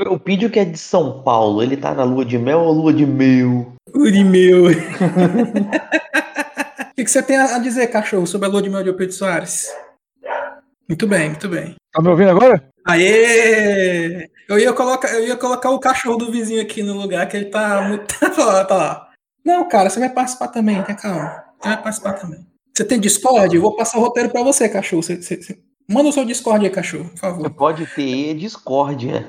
O que é de São Paulo, ele tá na lua de mel ou lua de mel? Lua de mel. O que, que, você tem a dizer, cachorro, sobre a lua de mel de Pedro Soares? Muito bem, muito bem. Tá me ouvindo agora? Aê! Eu ia colocar, eu ia colocar o cachorro do vizinho aqui no lugar, que ele tá muito. tá lá, tá lá. Não, cara, você vai participar também, tenha calma. Você vai participar também. Você tem Discord? Eu vou passar o roteiro pra você, cachorro. Você, você, você... Manda o seu Discord aí, cachorro, por favor. Você pode ter Discord, né?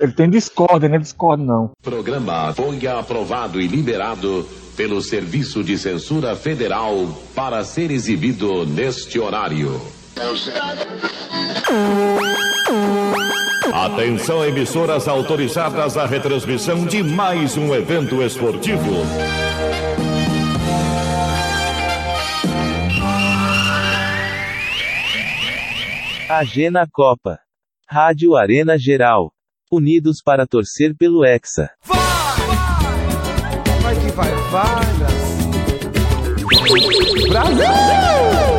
Ele tem Discord, não é Discord, não. Programa foi aprovado e liberado pelo Serviço de Censura Federal para ser exibido neste horário. Atenção, emissoras autorizadas à retransmissão de mais um evento esportivo. Agena Copa. Rádio Arena Geral. Unidos para torcer pelo Hexa. Vai! Vai que vai, vai, Brasil! Brasil!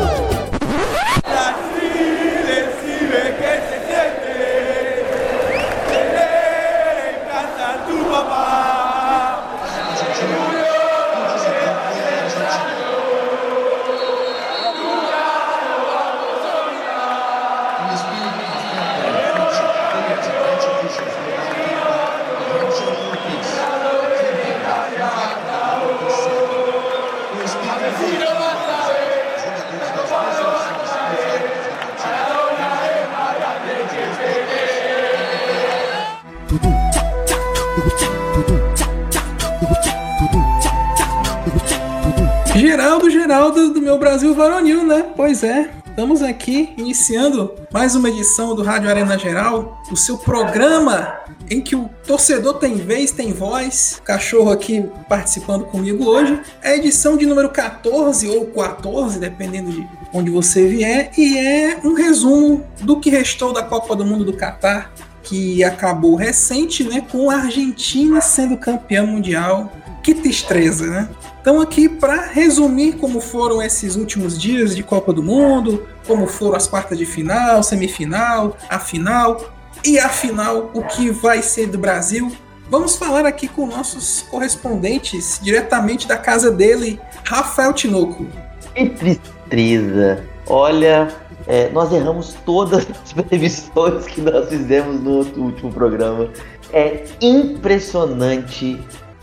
Geraldo, Geraldo do meu Brasil Varonil, né? Pois é. Estamos aqui iniciando mais uma edição do Rádio Arena Geral, o seu programa em que o torcedor tem vez, tem voz. Cachorro aqui participando comigo hoje. É a edição de número 14 ou 14, dependendo de onde você vier, e é um resumo do que restou da Copa do Mundo do Catar, que acabou recente, né, com a Argentina sendo campeã mundial. Que tristeza, né? Estão aqui para resumir como foram esses últimos dias de Copa do Mundo, como foram as quartas de final, semifinal, a final e a final, o que vai ser do Brasil. Vamos falar aqui com nossos correspondentes diretamente da casa dele, Rafael Tinoco. Que tristeza! Olha, é, nós erramos todas as previsões que nós fizemos no último programa. É impressionante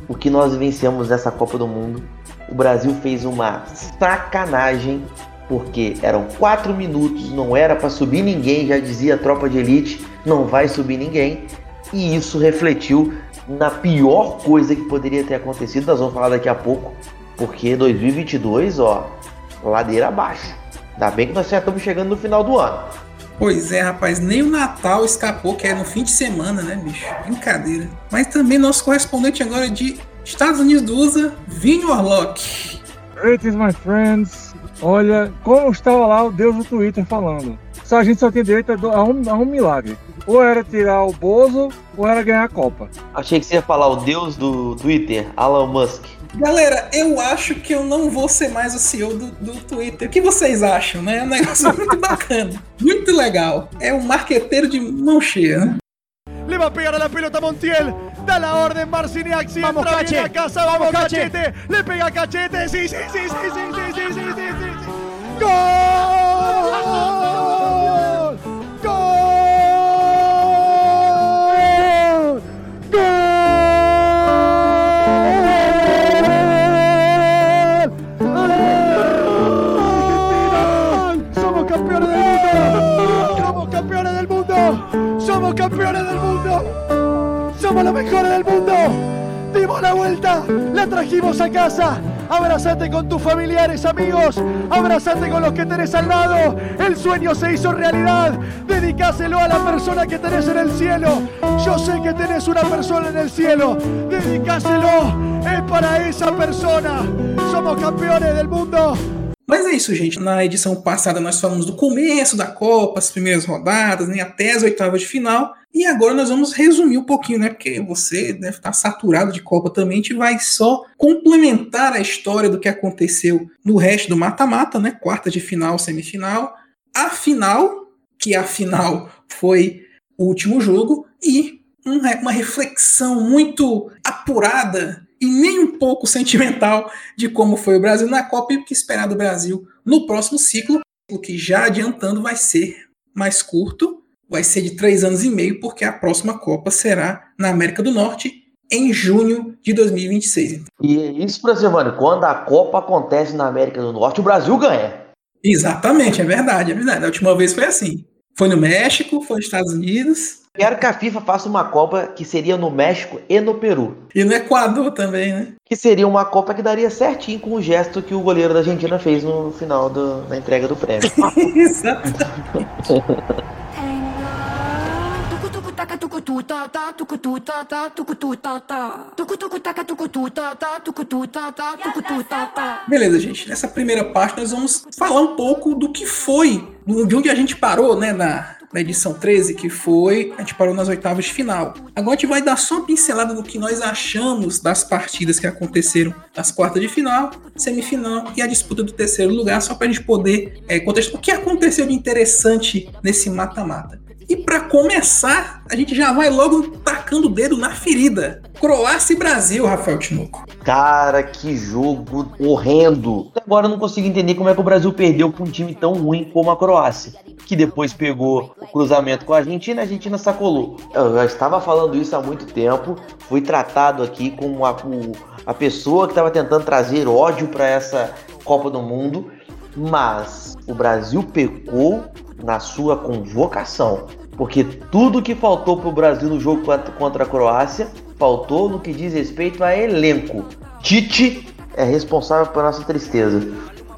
o que nós vivenciamos nessa Copa do Mundo. O Brasil fez uma sacanagem, porque eram quatro minutos, não era para subir ninguém, já dizia a tropa de elite, não vai subir ninguém. E isso refletiu na pior coisa que poderia ter acontecido, nós vamos falar daqui a pouco, porque 2022, ó, ladeira abaixo. Ainda bem que nós já estamos chegando no final do ano. Pois é, rapaz, nem o Natal escapou, que é no fim de semana, né, bicho? Brincadeira. Mas também nosso correspondente agora de Estados Unidos do USA, Vinho Orlock. Greetings, my friends. Olha, como estava lá o Deus do Twitter falando. Só a gente só tem direito a um, a um milagre. Ou era tirar o Bozo, ou era ganhar a Copa. Achei que você ia falar o Deus do Twitter, Elon Musk. Galera, eu acho que eu não vou ser mais o CEO do, do Twitter. O que vocês acham, né? É um negócio muito bacana. Muito legal. É um marqueteiro de mão cheia, né? Le va a pegar a la pelota Montiel. Da la orden Marciniak. Si vamos, entra cache. bien a casa. Vamos, vamos cachete. cachete. Le pega cachete. Sí, sí, sí, sí, sí, sí, sí, sí, sí, sí. ¡Gol! Campeones del mundo! ¡Somos los mejores del mundo! ¡Dimos la vuelta! ¡La trajimos a casa! Abrazate con tus familiares, amigos. Abrazate con los que tenés al lado. El sueño se hizo realidad. Dedicáselo a la persona que tenés en el cielo. Yo sé que tenés una persona en el cielo. Dedicáselo. Es para esa persona. Somos campeones del mundo. Mas é isso, gente. Na edição passada nós falamos do começo da Copa, as primeiras rodadas, né, até as oitavas de final. E agora nós vamos resumir um pouquinho, né? Porque você deve estar saturado de Copa também. A gente vai só complementar a história do que aconteceu no resto do mata-mata, né? Quarta de final, semifinal. A final, que a final foi o último jogo e uma reflexão muito apurada e nem um pouco sentimental de como foi o Brasil na Copa e o que esperar do Brasil no próximo ciclo, o que já adiantando vai ser mais curto, vai ser de três anos e meio, porque a próxima Copa será na América do Norte em junho de 2026. E é isso, Brasilmano, quando a Copa acontece na América do Norte, o Brasil ganha. Exatamente, é verdade, é verdade. A última vez foi assim. Foi no México, foi nos Estados Unidos. Quero que a FIFA faça uma Copa que seria no México e no Peru. E no Equador também, né? Que seria uma Copa que daria certinho com o gesto que o goleiro da Argentina fez no final do, da entrega do prêmio. Exatamente. Beleza, gente. Nessa primeira parte nós vamos falar um pouco do que foi, de onde a gente parou, né, na, na edição 13, que foi. A gente parou nas oitavas de final. Agora a gente vai dar só uma pincelada do que nós achamos das partidas que aconteceram nas quartas de final, semifinal e a disputa do terceiro lugar, só para a gente poder é, contextualizar o que aconteceu de interessante nesse mata-mata. E para começar, a gente já vai logo tacando o dedo na ferida. Croácia e Brasil, Rafael Tinoco. Cara, que jogo horrendo. Agora eu não consigo entender como é que o Brasil perdeu para um time tão ruim como a Croácia. Que depois pegou o cruzamento com a Argentina, a Argentina sacolou. Eu já estava falando isso há muito tempo. Fui tratado aqui como a, a pessoa que estava tentando trazer ódio para essa Copa do Mundo. Mas o Brasil pecou na sua convocação. Porque tudo que faltou para o Brasil no jogo contra a Croácia faltou no que diz respeito a elenco. Tite é responsável pela nossa tristeza.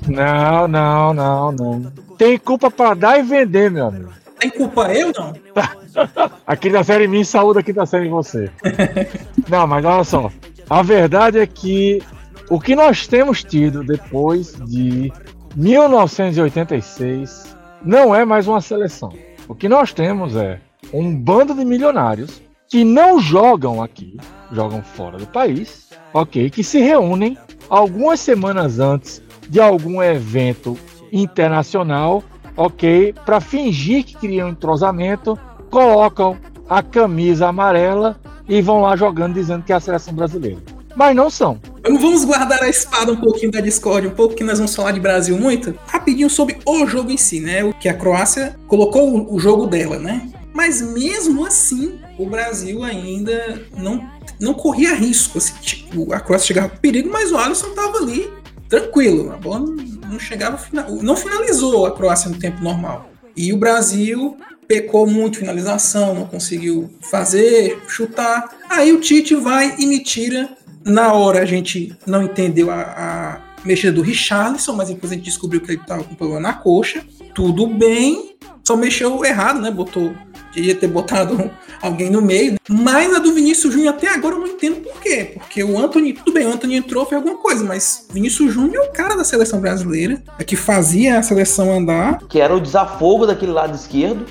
Não, não, não, não. Tem culpa para dar e vender, meu amigo. Tem culpa eu não? aqui da série mim, saúde aqui da série você. não, mas olha só. A verdade é que o que nós temos tido depois de 1986 não é mais uma seleção. O que nós temos é um bando de milionários que não jogam aqui, jogam fora do país, ok? Que se reúnem algumas semanas antes de algum evento internacional, ok? Para fingir que criam entrosamento, colocam a camisa amarela e vão lá jogando dizendo que é a seleção brasileira. Mas não são. Vamos guardar a espada um pouquinho da Discord, um pouco que nós vamos falar de Brasil muito. Rapidinho sobre o jogo em si, né? O que a Croácia colocou o jogo dela, né? Mas mesmo assim, o Brasil ainda não, não corria risco. Assim, tipo, a Croácia chegava com perigo, mas o Alisson tava ali tranquilo. A bola não chegava, não finalizou a Croácia no tempo normal. E o Brasil pecou muito finalização, não conseguiu fazer, chutar. Aí o Tite vai e me tira na hora a gente não entendeu a, a mexida do Richarlison, mas depois a gente descobriu que ele estava com problema na coxa. Tudo bem, só mexeu errado, né? Botou. Queria ter botado alguém no meio. Mas a do Vinícius Júnior até agora eu não entendo por quê. Porque o Anthony, tudo bem, o Anthony entrou, foi alguma coisa, mas Vinícius Júnior é o cara da seleção brasileira, é que fazia a seleção andar. Que era o desafogo daquele lado esquerdo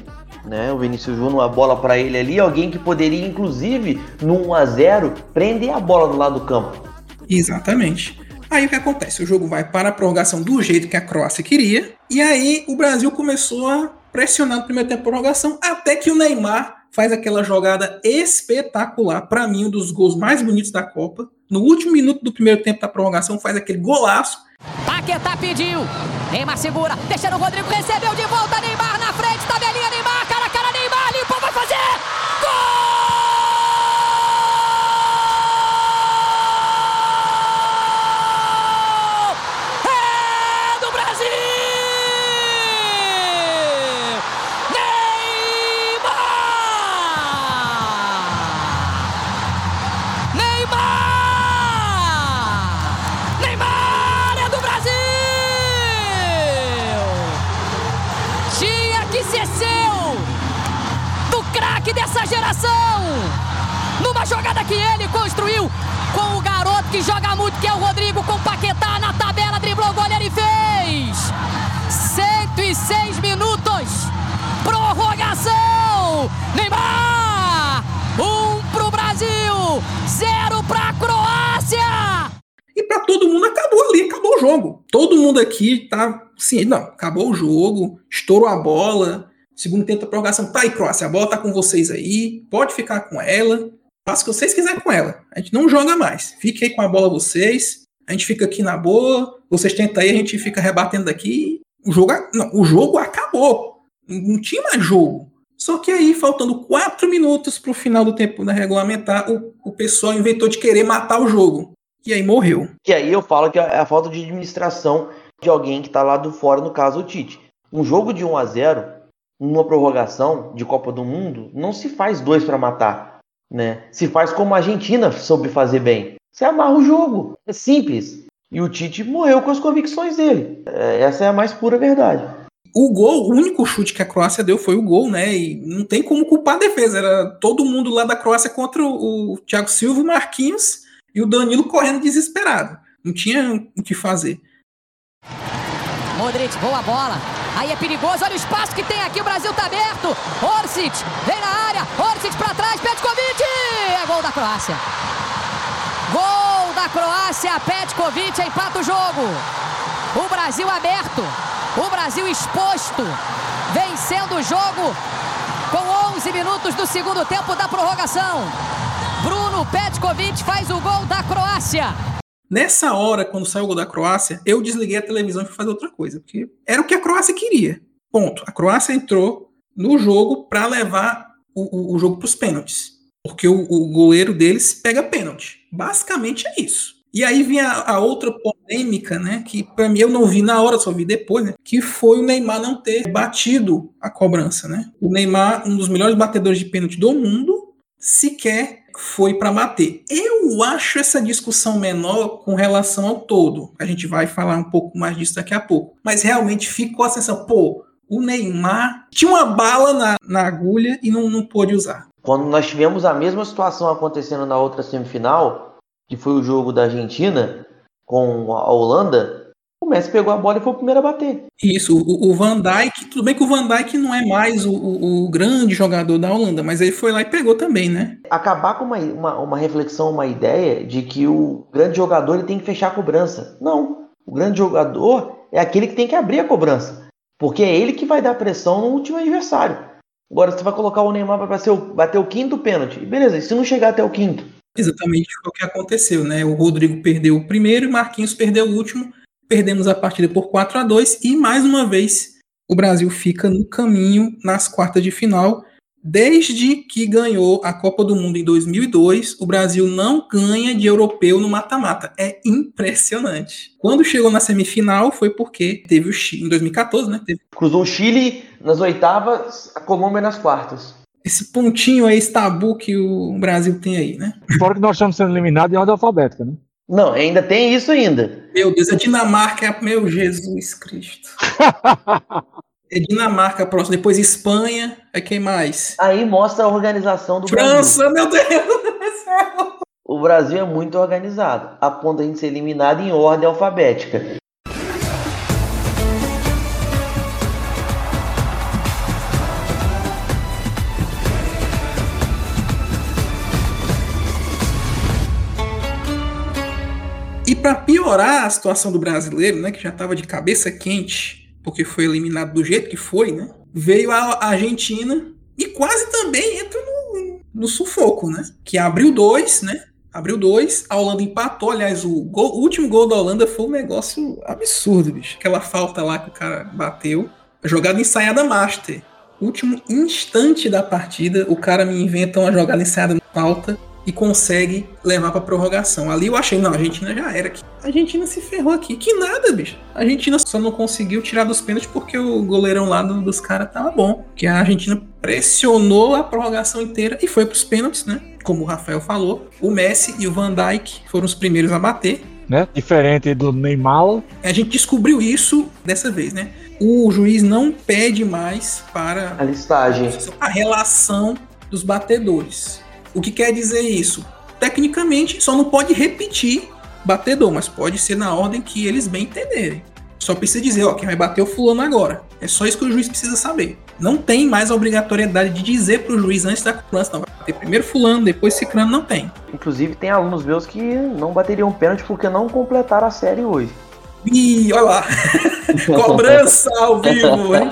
né? O Vinícius Júnior, a bola para ele ali, alguém que poderia, inclusive, no 1 a 0 prender a bola do lado do campo. Exatamente. Aí o que acontece? O jogo vai para a prorrogação do jeito que a Croácia queria, e aí o Brasil começou a pressionar no primeiro tempo de prorrogação, até que o Neymar faz aquela jogada espetacular, para mim, um dos gols mais bonitos da Copa. No último minuto do primeiro tempo da prorrogação, faz aquele golaço. Paquetá pediu. Neymar segura, deixando o Rodrigo, recebeu de volta Neymar Numa jogada que ele construiu com o garoto que joga muito, que é o Rodrigo, com o Paquetá na tabela, driblou o goleiro e fez! 106 minutos! Prorrogação! Neymar! Um pro Brasil, zero pra Croácia! E para todo mundo acabou ali, acabou o jogo. Todo mundo aqui tá assim, não, acabou o jogo, estourou a bola, Segundo tempo da prorrogação, tá aí, Croácia, a bola tá com vocês aí, pode ficar com ela, faça o que vocês quiserem com ela. A gente não joga mais. Fique aí com a bola vocês, a gente fica aqui na boa, vocês tentam aí, a gente fica rebatendo daqui. O jogo, não, o jogo acabou. Não tinha mais jogo. Só que aí, faltando quatro minutos para o final do tempo da regulamentar, o, o pessoal inventou de querer matar o jogo. E aí morreu. Que aí eu falo que é a falta de administração de alguém que está lá do fora, no caso o Tite. Um jogo de 1 a 0 numa prorrogação de Copa do Mundo, não se faz dois para matar. Né? Se faz como a Argentina soube fazer bem. Você amarra o jogo. É simples. E o Tite morreu com as convicções dele. É, essa é a mais pura verdade. O gol, o único chute que a Croácia deu foi o gol, né? E não tem como culpar a defesa. Era todo mundo lá da Croácia contra o, Thiago Silva, o Marquinhos e o Danilo correndo desesperado. Não tinha o que fazer. Modric, boa bola. Aí é perigoso, olha o espaço que tem aqui, o Brasil tá aberto. Orsic, vem na área, Orsic para trás, Petkovic! É gol da Croácia. Gol da Croácia, Petkovic empata o jogo. O Brasil aberto, o Brasil exposto, vencendo o jogo com 11 minutos do segundo tempo da prorrogação. Bruno Petkovic faz o gol da Croácia. Nessa hora, quando saiu o gol da Croácia, eu desliguei a televisão e fui fazer outra coisa, porque era o que a Croácia queria. Ponto. A Croácia entrou no jogo para levar o, o, o jogo para os pênaltis. Porque o, o, goleiro deles pega pênalti. Basicamente é isso. E aí vinha a, a outra polêmica, né? Que para mim eu não vi na hora, só vi depois, né? Que foi o Neymar não ter batido a cobrança, né? O Neymar, um dos melhores batedores de pênalti do mundo, sequer foi para bater. Eu acho essa discussão menor com relação ao todo. A gente vai falar um pouco mais disso daqui a pouco. Mas realmente ficou a sensação, pô, o Neymar tinha uma bala na, na agulha e não, não pôde usar. Quando nós tivemos a mesma situação acontecendo na outra semifinal, que foi o jogo da Argentina com a Holanda, o Messi pegou a bola e foi o primeiro a bater. Isso, o, o Van Dijk, tudo bem que o Van Dijk não é mais o, o, o, grande jogador da Holanda, mas ele foi lá e pegou também, né? Acabar com uma, uma, uma reflexão, uma ideia de que o grande jogador ele tem que fechar a cobrança. Não, o grande jogador é aquele que tem que abrir a cobrança, porque é ele que vai dar pressão no último adversário. Agora você vai colocar o Neymar para bater, bater o quinto pênalti, beleza, e se não chegar até o quinto? Exatamente o que aconteceu, né? O Rodrigo perdeu o primeiro e Marquinhos perdeu o último. Perdemos a partida por 4 a 2 e mais uma vez o Brasil fica no caminho nas quartas de final. Desde que ganhou a Copa do Mundo em 2002, o Brasil não ganha de europeu no mata-mata. É impressionante. Quando chegou na semifinal foi porque teve o Chile, em 2014, né? Teve... Cruzou o Chile nas oitavas, a Colômbia nas quartas esse pontinho aí, esse tabu que o Brasil tem aí, né? Fora que nós estamos sendo eliminados em ordem alfabética, né? Não, ainda tem isso ainda. Meu Deus, a Dinamarca é. Meu Jesus Cristo. é Dinamarca próximo, depois Espanha, é quem mais? Aí mostra a organização do França, Brasil. meu Deus O Brasil é muito organizado, a ponto de a gente ser eliminado em ordem alfabética. Para piorar a situação do brasileiro, né, que já estava de cabeça quente, porque foi eliminado do jeito que foi, né, veio a Argentina e quase também entra no, no sufoco, né, que abriu dois, né, abriu dois, a Holanda empatou, aliás, o, gol, o último gol da Holanda foi um negócio absurdo, bicho, aquela falta lá que o cara bateu, jogada ensaiada master, último instante da partida, o cara me inventa uma jogada ensaiada na falta, e consegue levar para prorrogação. Ali eu achei, não, a Argentina já era aqui. A Argentina se ferrou aqui. Que nada, bicho. A Argentina só não conseguiu tirar dos pênaltis porque o goleirão lá do, dos caras tava bom. Que a Argentina pressionou a prorrogação inteira e foi pros pênaltis, né? Como o Rafael falou, o Messi e o Van Dijk foram os primeiros a bater. Né? Diferente do Neymar. A gente descobriu isso dessa vez, né? O juiz não pede mais para a listagem, a relação dos batedores. O que quer dizer isso? Tecnicamente, só não pode repetir batedor, mas pode ser na ordem que eles bem entenderem. Só precisa dizer, ó, quem vai bater é o fulano agora. É só isso que o juiz precisa saber. Não tem mais a obrigatoriedade de dizer pro juiz antes da cobrança, não. Vai bater primeiro fulano, depois ciclano, não tem. Inclusive, tem alunos meus que não bateriam pênalti porque não completaram a série hoje. Ih, olha lá. Cobrança ao vivo, hein?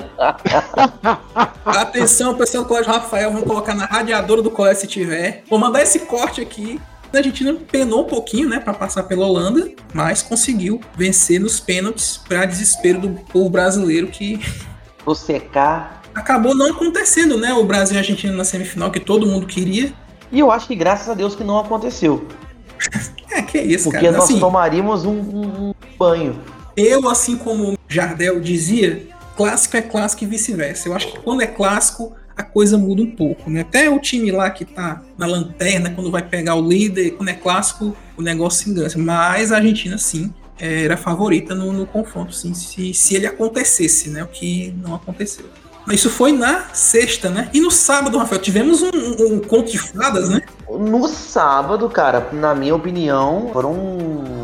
Atenção, pessoal do Colégio Rafael, vamos colocar na radiadora do colégio se tiver. Vou mandar esse corte aqui. A Argentina penou um pouquinho, né, para passar pela Holanda, mas conseguiu vencer nos pênaltis para desespero do povo brasileiro que O secar. acabou não acontecendo, né? O Brasil e a Argentina na semifinal que todo mundo queria. E eu acho que graças a Deus que não aconteceu. É, que isso, Porque cara. nós Assim, tomaríamos um, um- um banho. eu, assim como Jardel dizia, clássico é clássico e vice-versa. Eu acho que quando é clássico, a coisa muda um pouco, né? Até o time lá que tá na lanterna, quando vai pegar o líder, quando é clássico, o negócio se engana. Mas a Argentina, sim, era favorita no, no confronto, sim, se, se ele acontecesse, né? O que não aconteceu. Isso foi na sexta, né? E no sábado, Rafael, tivemos um, um- um conto de fadas, né? No sábado, cara, na minha opinião, foram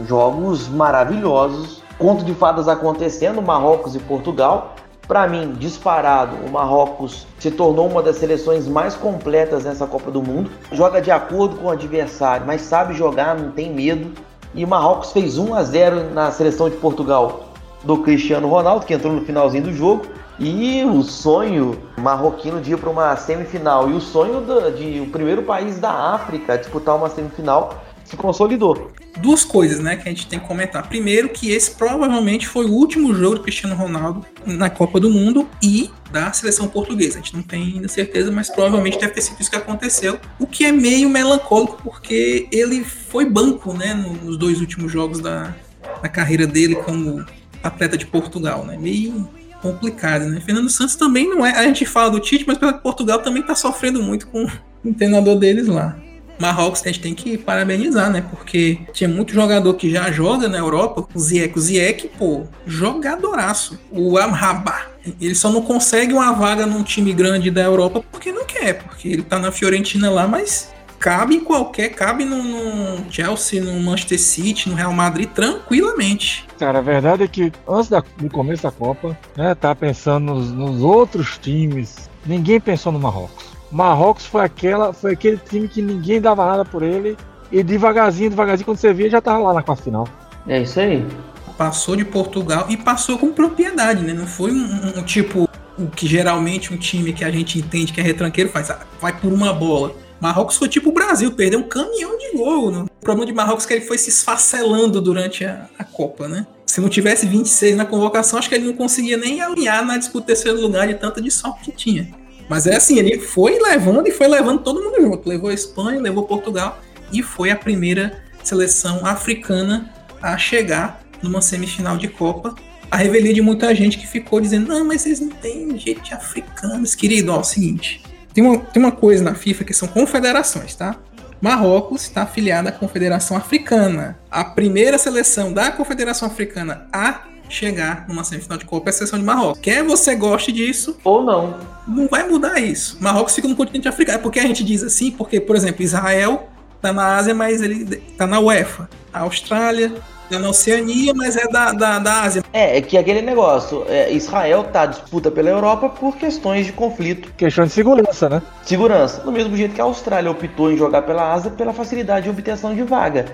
jogos maravilhosos. Conto de fadas acontecendo, Marrocos e Portugal. Pra mim, disparado, o Marrocos se tornou uma das seleções mais completas nessa Copa do Mundo. Joga de acordo com o adversário, mas sabe jogar, não tem medo. E o Marrocos fez 1 a 0 na seleção de Portugal do Cristiano Ronaldo, que entrou no finalzinho do jogo. E o sonho marroquino de ir para uma semifinal e o sonho da- de o primeiro país da África disputar uma semifinal se consolidou. duas coisas, né, que a gente tem que comentar. Primeiro, que esse provavelmente foi o último jogo do Cristiano Ronaldo na Copa do Mundo e da seleção portuguesa. A gente não tem ainda certeza, mas provavelmente deve ter sido isso que aconteceu. O que é meio melancólico, porque ele foi banco, né, no- nos dois últimos jogos da, da carreira dele como atleta de Portugal, né? Meio complicado, né? Fernando Santos também não é. A gente fala do Tite, mas Portugal também tá sofrendo muito com o treinador deles lá. Marrocos a gente tem que parabenizar, né? Porque tinha muito jogador que já joga na Europa, o Ziyech, o Ziyech, pô, jogadoraço. O Amrabat, ele só não consegue uma vaga num time grande da Europa porque não quer, porque ele tá na Fiorentina lá, mas cabe em qualquer, cabe no, no Chelsea, no Manchester City, no Real Madrid, tranquilamente. Cara, a verdade é que antes da- do começo da Copa, né, tá pensando nos, nos outros times. Ninguém pensou no Marrocos. Marrocos foi aquela, foi aquele time que ninguém dava nada por ele e devagarzinho, devagarzinho quando você via já tava lá na quarta final. É isso aí. Passou de Portugal e passou com propriedade, né? Não foi um, um- um tipo o que geralmente um time que a gente entende que é retranqueiro faz, ah, vai por uma bola. Marrocos foi tipo o Brasil, perdeu um caminhão de gol. Né? O problema de Marrocos é que ele foi se esfacelando durante a, a Copa, né? Se não tivesse 26 na convocação, acho que ele não conseguia nem alinhar na disputa terceiro lugar de tanta de sorte que tinha. Mas é assim, ele foi levando e foi levando todo mundo junto. Levou a Espanha, levou Portugal e foi a primeira seleção africana a chegar numa semifinal de Copa. A revelia de muita gente que ficou dizendo: não, mas eles não têm jeito de africanos. Querido, ó, é o seguinte: tem uma, tem uma coisa na FIFA que são confederações, tá? Marrocos está afiliada à Confederação Africana. A primeira seleção da Confederação Africana a chegar numa semifinal de Copa é a seleção de Marrocos. Quer você goste disso, Ou não. não vai mudar isso. Marrocos fica no continente africano. É porque a gente diz assim, porque, por exemplo, Israel tá na Ásia, mas ele tá na UEFA. A Austrália tá na Oceania, mas é da, da, da Ásia. É, é que aquele negócio, é, Israel tá disputa pela Europa por questões de conflito, Questão de segurança, né? segurança. Do mesmo jeito que a Austrália optou em jogar pela Ásia pela facilidade de obtenção de vaga.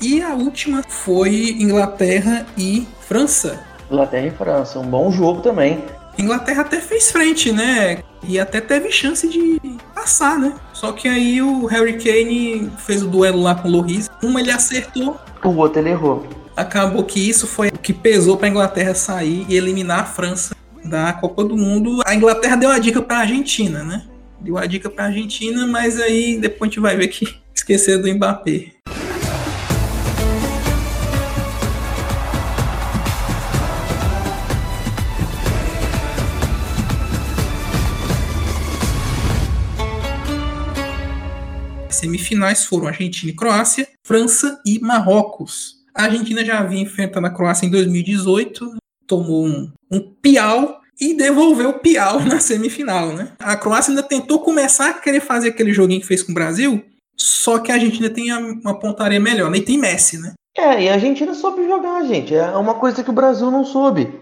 E a última foi Inglaterra e França. Inglaterra e França, um bom jogo também. Inglaterra até fez frente, né? E até teve chance de passar, né? Só que aí o Harry Kane fez o duelo lá com o Loris. Uma ele acertou, O outro ele errou. acabou que isso foi o que pesou para a Inglaterra sair e eliminar a França da Copa do Mundo. A Inglaterra deu a dica para a Argentina, né? Deu a dica para a Argentina, mas aí depois a gente vai ver que esquecer do Mbappé. Semifinais foram Argentina e Croácia, França e Marrocos. A Argentina já havia enfrentado a Croácia em 2018, tomou um, um piau e devolveu o piau na semifinal, né? A Croácia ainda tentou começar a querer fazer aquele joguinho que fez com o Brasil, só que a Argentina tem uma pontaria melhor, né? E tem Messi, né? É, e a Argentina soube jogar, gente. É uma coisa que o Brasil não soube.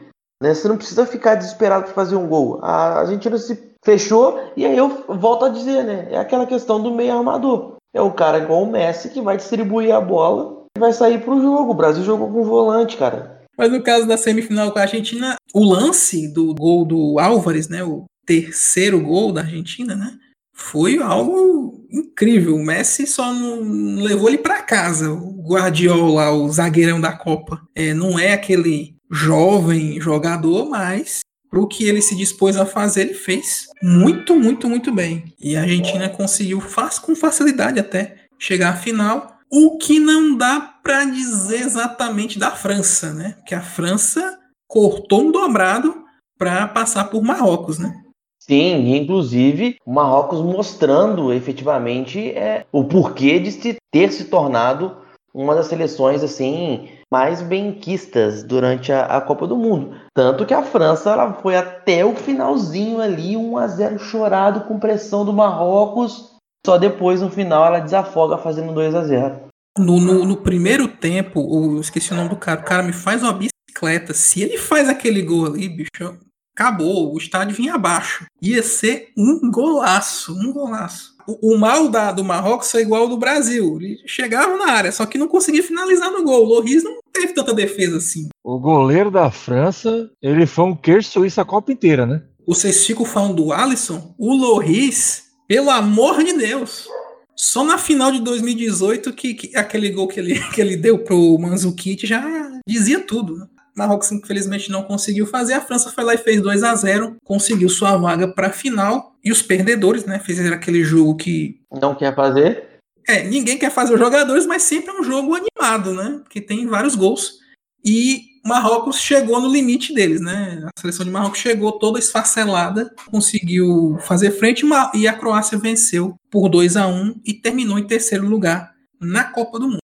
Né? Você não precisa ficar desesperado para fazer um gol. A Argentina se fechou e aí eu volto a dizer, né? É aquela questão do meio armador. É o cara igual o Messi que vai distribuir a bola e vai sair pro jogo. O Brasil jogou com volante, cara. Mas no caso da semifinal com a Argentina, o lance do gol do Álvares, né? O terceiro gol da Argentina, né? Foi algo incrível. O Messi só não levou ele para casa. O Guardiola, o zagueirão da Copa, é, não é aquele jovem jogador, mas pro que ele se dispôs a fazer, ele fez muito, muito, muito bem. E a Argentina conseguiu faz, com facilidade até chegar à final. O que não dá para dizer exatamente da França, né? Que a França cortou um dobrado para passar por Marrocos, né? Sim, inclusive o Marrocos mostrando efetivamente é, o porquê de se ter se tornado uma das seleções assim mais benquistas durante a, a, Copa do Mundo. Tanto que a França ela foi até o finalzinho ali, 1 a 0 chorado com pressão do Marrocos. Só depois no final ela desafoga fazendo 2 a 0. No, no, no primeiro tempo, eu esqueci o nome do cara, o cara me faz uma bicicleta. Se ele faz aquele gol ali, bicho, acabou, o estádio vinha abaixo. Ia ser um golaço, um golaço. O, o mal da, do Marrocos foi igual ao do Brasil. Ele chegava na área, só que não conseguia finalizar no gol. O Loris não teve tanta defesa assim. O goleiro da França, ele foi um queijo suíço a Copa inteira, né? Vocês ficam falando do Alisson? O Loris, pelo amor de Deus. Só na final de 2018 que, que aquele gol que ele, que ele deu pro Manzukic já dizia tudo. Né? Marrocos infelizmente não conseguiu fazer. A França foi lá e fez 2 a 0 conseguiu sua vaga para a final. E os perdedores, né, fizeram aquele jogo que. Não quer fazer? É, ninguém quer fazer os jogadores, mas sempre é um jogo animado, né? Porque tem vários gols. E Marrocos chegou no limite deles, né? A seleção de Marrocos chegou toda esfacelada, conseguiu fazer frente e a Croácia venceu por 2 a 1 e terminou em terceiro lugar na Copa do Mundo.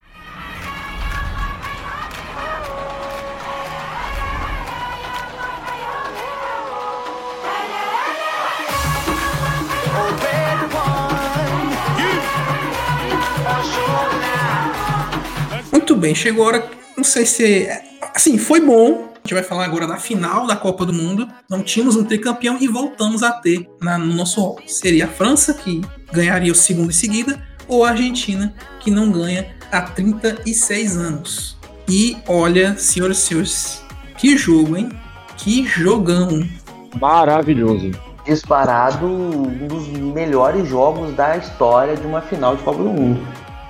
Bem, chegou a hora. Não sei se. Assim, foi bom. A gente vai falar agora da final da Copa do Mundo. Não tínhamos um tricampeão e voltamos a ter na, no nosso rol. Seria a França, que ganharia o segundo em seguida, ou a Argentina, que não ganha há 36 anos. E olha, senhoras e senhores, que jogo, hein? Que jogão! Maravilhoso. Disparado um dos melhores jogos da história de uma final de Copa do Mundo.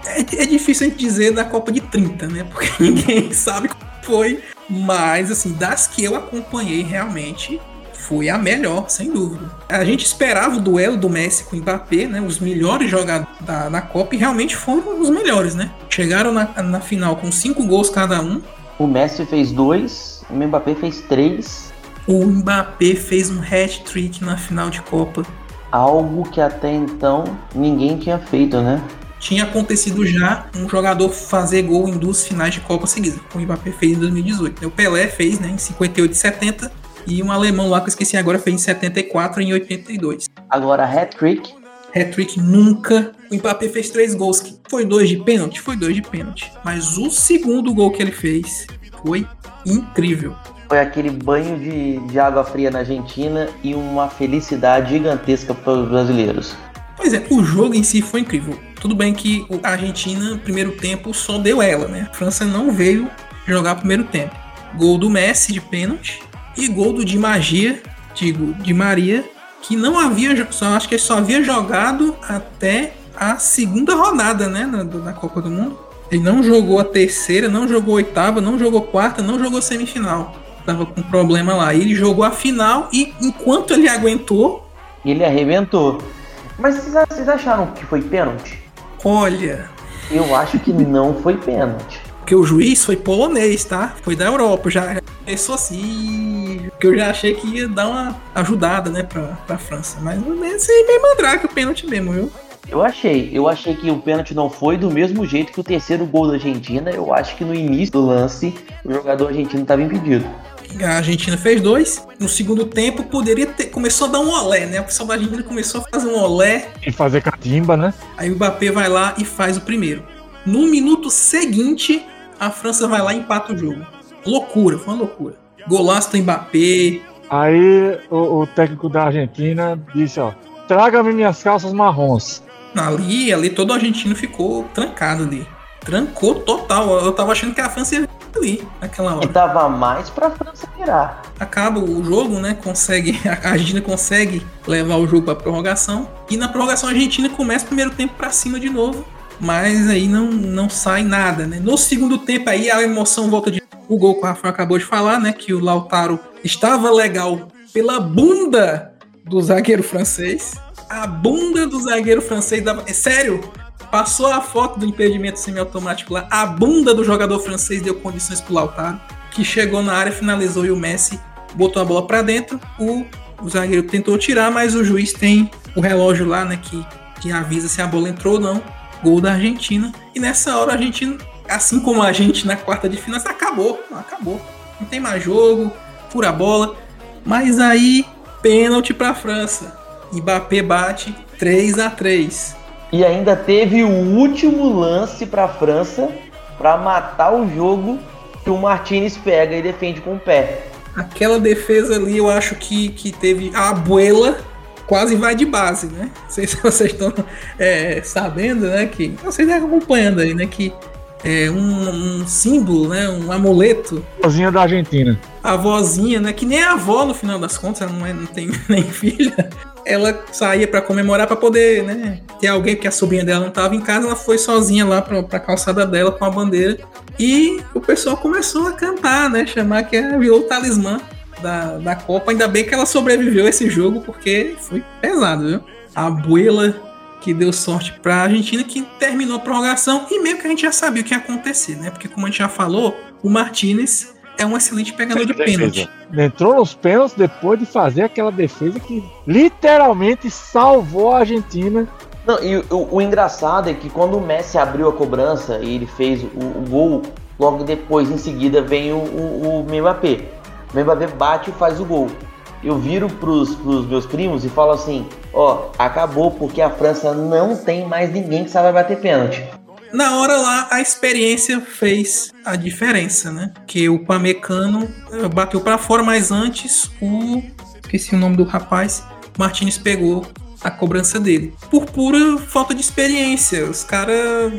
É, é difícil a gente dizer da Copa de 30, né? Porque ninguém sabe como foi. Mas, assim, das que eu acompanhei realmente, foi a melhor, sem dúvida. A gente esperava o duelo do Messi com o Mbappé, né? Os melhores jogadores da, da Copa e realmente foram os melhores, né? Chegaram na, na final com cinco gols cada um. O Messi fez dois, o Mbappé fez três. O Mbappé fez um hat-trick na final de Copa. Algo que até então ninguém tinha feito, né? Tinha acontecido já um jogador fazer gol em duas finais de Copa seguidas. O Mbappé fez em 2018. O Pelé fez né, em 58 e 70 e um alemão lá que eu esqueci agora fez em 74 e em 82. Agora, hat-trick. Hat-trick nunca. O Mbappé fez três gols. Que foi dois de pênalti? Foi dois de pênalti. Mas o segundo gol que ele fez foi incrível. Foi aquele banho de, de água fria na Argentina e uma felicidade gigantesca para os brasileiros. Pois é, o jogo em si foi incrível. Tudo bem que a Argentina, primeiro tempo, só deu ela, né? A França não veio jogar primeiro tempo. Gol do Messi de pênalti e gol do Di Magia, digo, de Maria, que não havia, só acho que só havia jogado até a segunda rodada, né, na, da Copa do Mundo. Ele não jogou a terceira, não jogou a oitava, não jogou quarta, não jogou semifinal. Tava com problema lá. Ele jogou a final e enquanto ele aguentou, ele arrebentou. Mas vocês acharam que foi pênalti? Olha. Eu acho que não foi pênalti. Porque o juiz foi polonês, tá? Foi da Europa. Já pensou assim. Que eu já achei que ia dar uma ajudada, né, pra, pra França. Mas sei bem mandrake o pênalti mesmo, viu? Eu achei, eu achei que o pênalti não foi do mesmo jeito que o terceiro gol da Argentina. Eu acho que no início do lance o jogador argentino estava impedido. A Argentina fez dois. No segundo tempo, poderia ter. Começou a dar um olé, né? O pessoal da Argentina começou a fazer um olé. E fazer catimba, né? Aí o Mbappé vai lá e faz o primeiro. No minuto seguinte, a França vai lá e empata o jogo. Loucura, foi uma loucura. Golaço do Mbappé. Aí o, o técnico da Argentina disse: ó, traga-me minhas calças marrons. Ali, ali todo o argentino ficou trancado ali. Trancou total. Eu tava achando que a França ia ali, naquela E hora. tava mais pra França virar. Acaba o jogo, né? Consegue. A Argentina consegue levar o jogo pra prorrogação. E na prorrogação a Argentina começa o primeiro tempo pra cima de novo. Mas aí não, não sai nada, né? No segundo tempo aí a emoção volta de. O gol que o Rafael acabou de falar, né? Que o Lautaro estava legal pela bunda do zagueiro francês. A bunda do zagueiro francês dava. É sério? Passou a foto do impedimento semiautomático lá. A bunda do jogador francês deu condições pro Lautaro. Que chegou na área, finalizou e o Messi botou a bola pra dentro. O, o zagueiro tentou tirar, mas o juiz tem o relógio lá, né? Que, que avisa se a bola entrou ou não. Gol da Argentina. E nessa hora a Argentina, assim como a gente na quarta de final, acabou. Acabou. Não tem mais jogo. Fura a bola. Mas aí, pênalti pra França. Mbappé bate 3 a 3 E ainda teve o último lance pra França pra matar o jogo que o Martinez pega e defende com o pé. Aquela defesa ali, eu acho que, que teve a abuela quase vai de base, né? Não sei se vocês estão é, sabendo, né? Que vocês estão acompanhando aí, né? Que é um, um símbolo, né? Um amuleto. Cozinha da Argentina. A vozinha, né? Que nem a avó no final das contas, ela não, é, não tem nem filha. Ela saía para comemorar para poder, né? Ter alguém, porque a sobrinha dela não tava em casa, ela foi sozinha lá pra, pra calçada dela com a bandeira. E o pessoal começou a cantar, né? Chamar que virou o talismã da, da Copa. Ainda bem que ela sobreviveu a esse jogo, porque foi pesado, viu? A abuela que deu sorte para a Argentina, que terminou a prorrogação e meio que a gente já sabia o que ia acontecer, né? Porque como a gente já falou, o Martinez é um excelente pegador de pênalti. Entrou nos pênaltis depois de fazer aquela defesa que literalmente salvou a Argentina. Não, e o, o engraçado é que quando o Messi abriu a cobrança e ele fez o, o gol, logo depois, em seguida, vem o, o, o Mbappé. O Mbappé bate e faz o gol. Eu viro pros, pros meus primos e falo assim: ó, acabou porque a França não tem mais ninguém que sabe bater pênalti. Na hora lá, a experiência fez a diferença, né? Que o Pamecano eh, bateu para fora, mas antes o. Esqueci o nome do rapaz. Martinez pegou a cobrança dele. Por pura falta de experiência. Os caras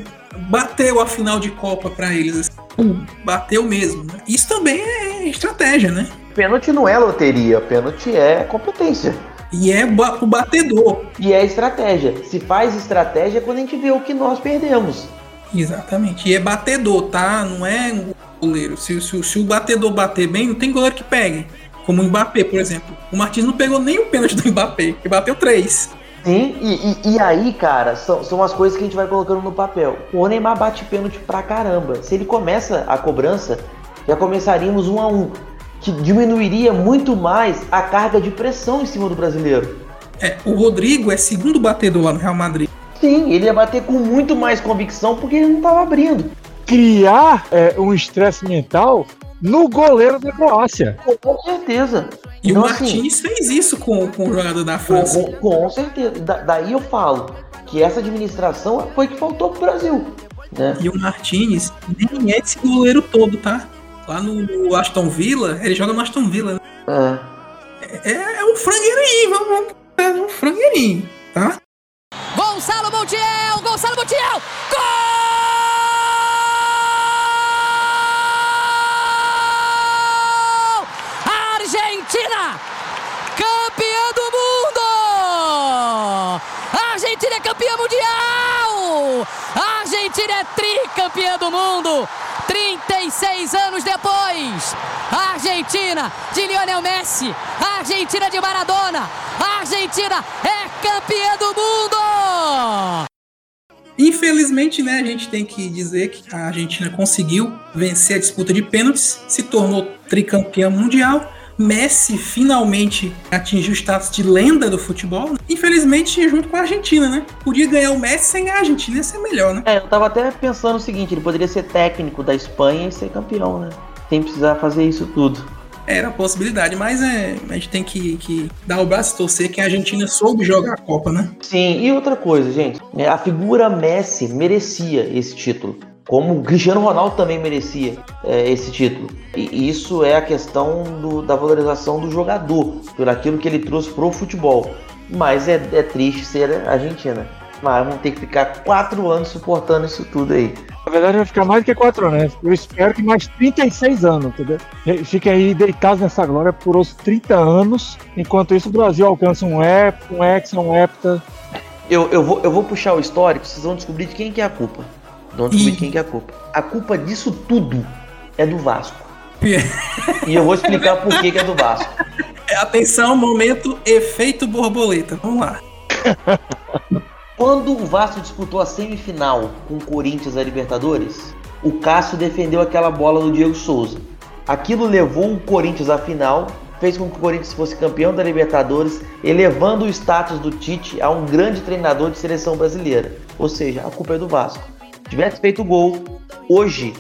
bateu a final de Copa para eles. Pum, bateu mesmo. Né? Isso também é estratégia, né? Pênalti não é loteria, pênalti é competência. E é o batedor. E é estratégia. Se faz estratégia é quando a gente vê o que nós perdemos. Exatamente. E é batedor, tá? Não é goleiro. Se, se- se o batedor bater bem, não tem goleiro que pegue. Como o Mbappé, por exemplo. O Martins não pegou nem o pênalti do Mbappé, que bateu três. Sim, e, e- e aí, cara, são, são as coisas que a gente vai colocando no papel. O Neymar bate pênalti pra caramba. Se ele começa a cobrança, já começaríamos um a um. Que diminuiria muito mais a carga de pressão em cima do brasileiro. É, o Rodrigo é segundo batedor lá no Real Madrid. Sim, ele ia bater com muito mais convicção porque ele não tava abrindo. Criar é, um estresse mental no goleiro da Croácia. Com certeza. E Então, o assim, Martins fez isso com, com o jogador da França. com- com certeza. Da- daí eu falo que essa administração foi que faltou pro Brasil. Né? E o Martins nem é esse goleiro todo, tá? Lá no, no Aston Villa, ele joga no Aston Villa. né? É. É, é um frangueirinho, vamos, é um frangueirinho, tá? Gonçalo Montiel, Gonçalo Montiel, gol! Argentina, campeã do mundo! Argentina é campeã mundial! Argentina é tricampeã do mundo! 36 anos depois, Argentina de Lionel Messi, Argentina de Maradona, Argentina é campeã do mundo! Infelizmente, né, a gente tem que dizer que a Argentina conseguiu vencer a disputa de pênaltis, se tornou tricampeã mundial. Messi finalmente atingiu o status de lenda do futebol. Infelizmente, junto com a Argentina, né? Podia ganhar o Messi sem a Argentina, ia ser melhor, né? É, eu tava até pensando o seguinte, ele poderia ser técnico da Espanha e ser campeão, né? Sem precisar fazer isso tudo. Era a possibilidade, mas é, a gente tem que, que dar o braço e torcer que a Argentina soube jogar a Copa, né? Sim, e outra coisa, gente, né, a figura Messi merecia esse título. Como o Cristiano Ronaldo também merecia é, esse título. E isso é a questão do- da valorização do jogador, por aquilo que ele trouxe pro futebol. Mas é, é triste ser a Argentina. Mas vamos ter que ficar quatro anos suportando isso tudo aí. Na verdade, vai ficar mais do que 4 anos, né? Eu espero que mais 36 anos, entendeu? E Fiquem aí deitados nessa glória por outros 30 anos. Enquanto isso, o Brasil alcança um EP, um Hexa, um Hepta. Eu, eu, vou, eu vou puxar o histórico, vocês vão descobrir de quem que é a culpa. Vão descobrir Ih. quem que é a culpa. A culpa disso tudo é do Vasco. E eu vou explicar por que, que é do Vasco. Atenção, momento efeito borboleta. Vamos lá. Quando o Vasco disputou a semifinal com o Corinthians da Libertadores, o Cássio defendeu aquela bola do Diego Souza. Aquilo levou o Corinthians à final, fez com que o Corinthians fosse campeão da Libertadores, elevando o status do Tite a um grande treinador de seleção brasileira. Ou seja, a culpa é do Vasco. Se tivesse feito o gol, hoje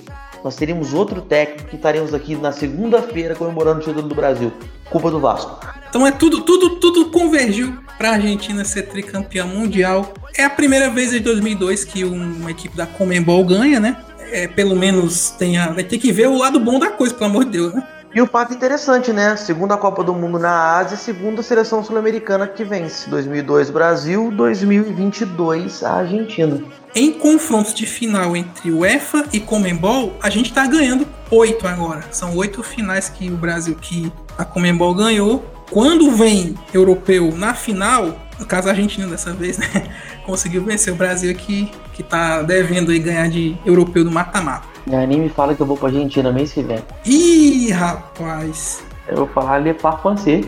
nós teríamos outro técnico que estaremos aqui na segunda-feira comemorando o título do Brasil. Culpa do Vasco. Então é tudo, tudo, tudo convergiu para a Argentina ser tricampeã mundial. É a primeira vez desde 2002 que uma equipe da Comembol ganha, né? É, pelo menos tem a, vai ter que ver o lado bom da coisa, pelo amor de Deus, né? E o fato interessante, né? Segunda Copa do Mundo na Ásia, segunda seleção sul-americana que vence. 2002 Brasil, 2022 a Argentina. Em confrontos de final entre UEFA e Comembol, a gente tá ganhando oito agora. São oito finais que o Brasil, que a Comembol ganhou. Quando vem europeu na final, no caso a Argentina dessa vez, né? Conseguiu vencer o Brasil que, que tá devendo aí ganhar de europeu do mata-mata. Aí nem me fala que eu vou pra Argentina mês que vem. Ih, rapaz. Eu vou falar Le Pas Français.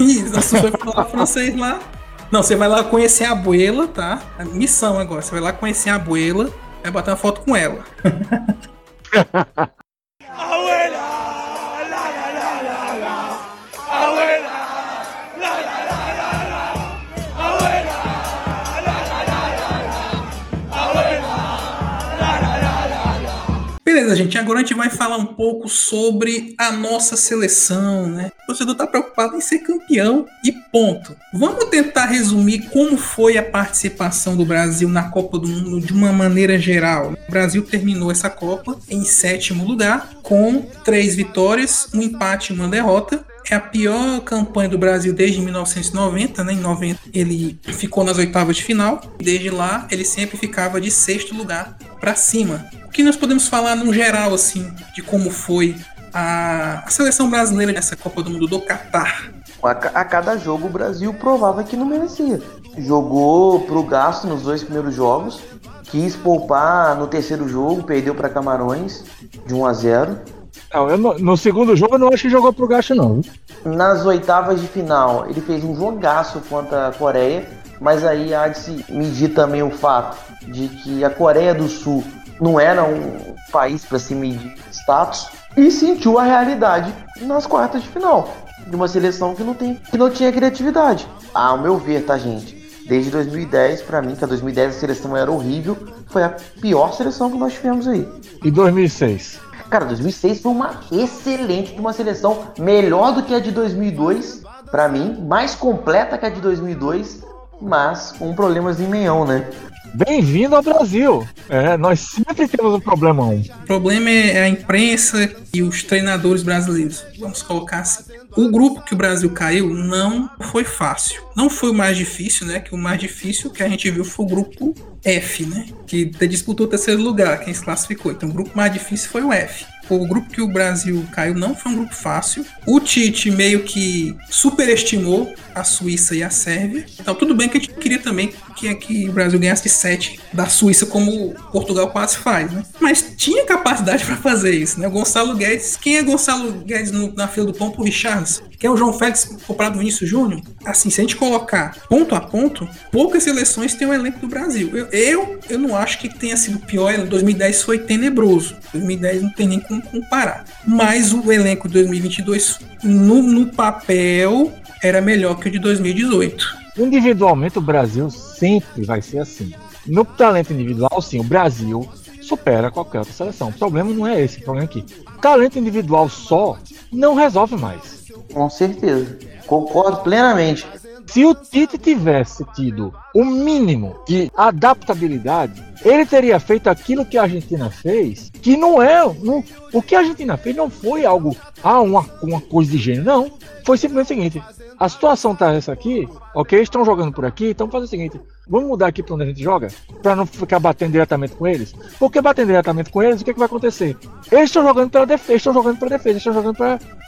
Ih, você vai falar francês lá. Não, você vai lá conhecer a abuela, tá? A missão agora. Você vai lá conhecer a abuela, vai botar uma foto com ela. Beleza, gente. Agora a gente vai falar um pouco sobre a nossa seleção, né? O torcedor tá preocupado em ser campeão e ponto. Vamos tentar resumir como foi a participação do Brasil na Copa do Mundo de uma maneira geral. O Brasil terminou essa Copa em sétimo lugar, com três vitórias, um empate e uma derrota. É a pior campanha do Brasil desde 1990, né? Em 90 ele ficou nas oitavas de final. Desde lá ele sempre ficava de sexto lugar para cima. O que nós podemos falar no geral assim de como foi a, a seleção brasileira nessa Copa do Mundo do Catar? A, a cada jogo o Brasil provava que não merecia. Jogou pro gasto nos dois primeiros jogos, quis poupar no terceiro jogo, perdeu para Camarões de 1 a 0. Não, eu não- no segundo jogo eu não acho que jogou pro gasto, não. Nas oitavas de final, ele fez um jogaço contra a Coreia, mas aí há de se medir também o fato de que a Coreia do Sul não era um país para se medir status e sentiu a realidade nas quartas de final de uma seleção que não tem que não tinha criatividade. Ao meu ver, tá, gente? Desde 2010, para mim, que a 2010 a seleção era horrível, foi a pior seleção que nós tivemos aí. E 2006? Cara, 2006 foi uma excelente uma seleção, melhor do que a de 2002, pra mim, mais completa que a de 2002, mas com problemas em meião, né? Bem-vindo ao Brasil! É, nós sempre temos um problemão. O problema é a imprensa e os treinadores brasileiros. Vamos colocar assim. O grupo que o Brasil caiu não foi fácil. Não foi o mais difícil, né? Que o mais difícil que a gente viu foi o grupo F, né? Que disputou o terceiro lugar, quem se classificou. Então o grupo mais difícil foi o F. O grupo que o Brasil caiu não foi um grupo fácil. O Tite meio que superestimou a Suíça e a Sérvia. Então tudo bem que a gente queria também que, que o Brasil ganhasse de 7 da Suíça, como Portugal quase faz, né? Mas tinha capacidade para fazer isso, né? O Gonçalo Guedes, quem é Gonçalo Guedes no- na fila do pão pro Richards? Quem é o João Félix comprado do Vinícius Júnior? Assim, se a gente colocar ponto a ponto, poucas seleções têm o elenco do Brasil. Eu, eu, eu não acho que tenha sido pior. 2010 foi tenebroso. 2010 não tem nem como comparar. Mas o elenco de 2022, no, no papel, era melhor que o de 2018. Individualmente, o Brasil sempre vai ser assim. No talento individual, sim, o Brasil supera qualquer outra seleção. O problema não é esse, o problema é que talento individual só não resolve mais. Com certeza. Concordo plenamente. Se o Tite tivesse tido o mínimo de adaptabilidade, ele teria feito aquilo que a Argentina fez, que não é. Não, o que a Argentina fez não foi algo, ah, uma, uma coisa de gênio, não. Foi simplesmente o seguinte: a situação tá essa aqui, ok? Estão jogando por aqui, então faz o seguinte: vamos mudar aqui para onde a gente joga, para não ficar batendo diretamente com eles. Porque batendo diretamente com eles, o que, é que vai acontecer? Eles estão jogando para defesa, estão jogando para defesa, estão jogando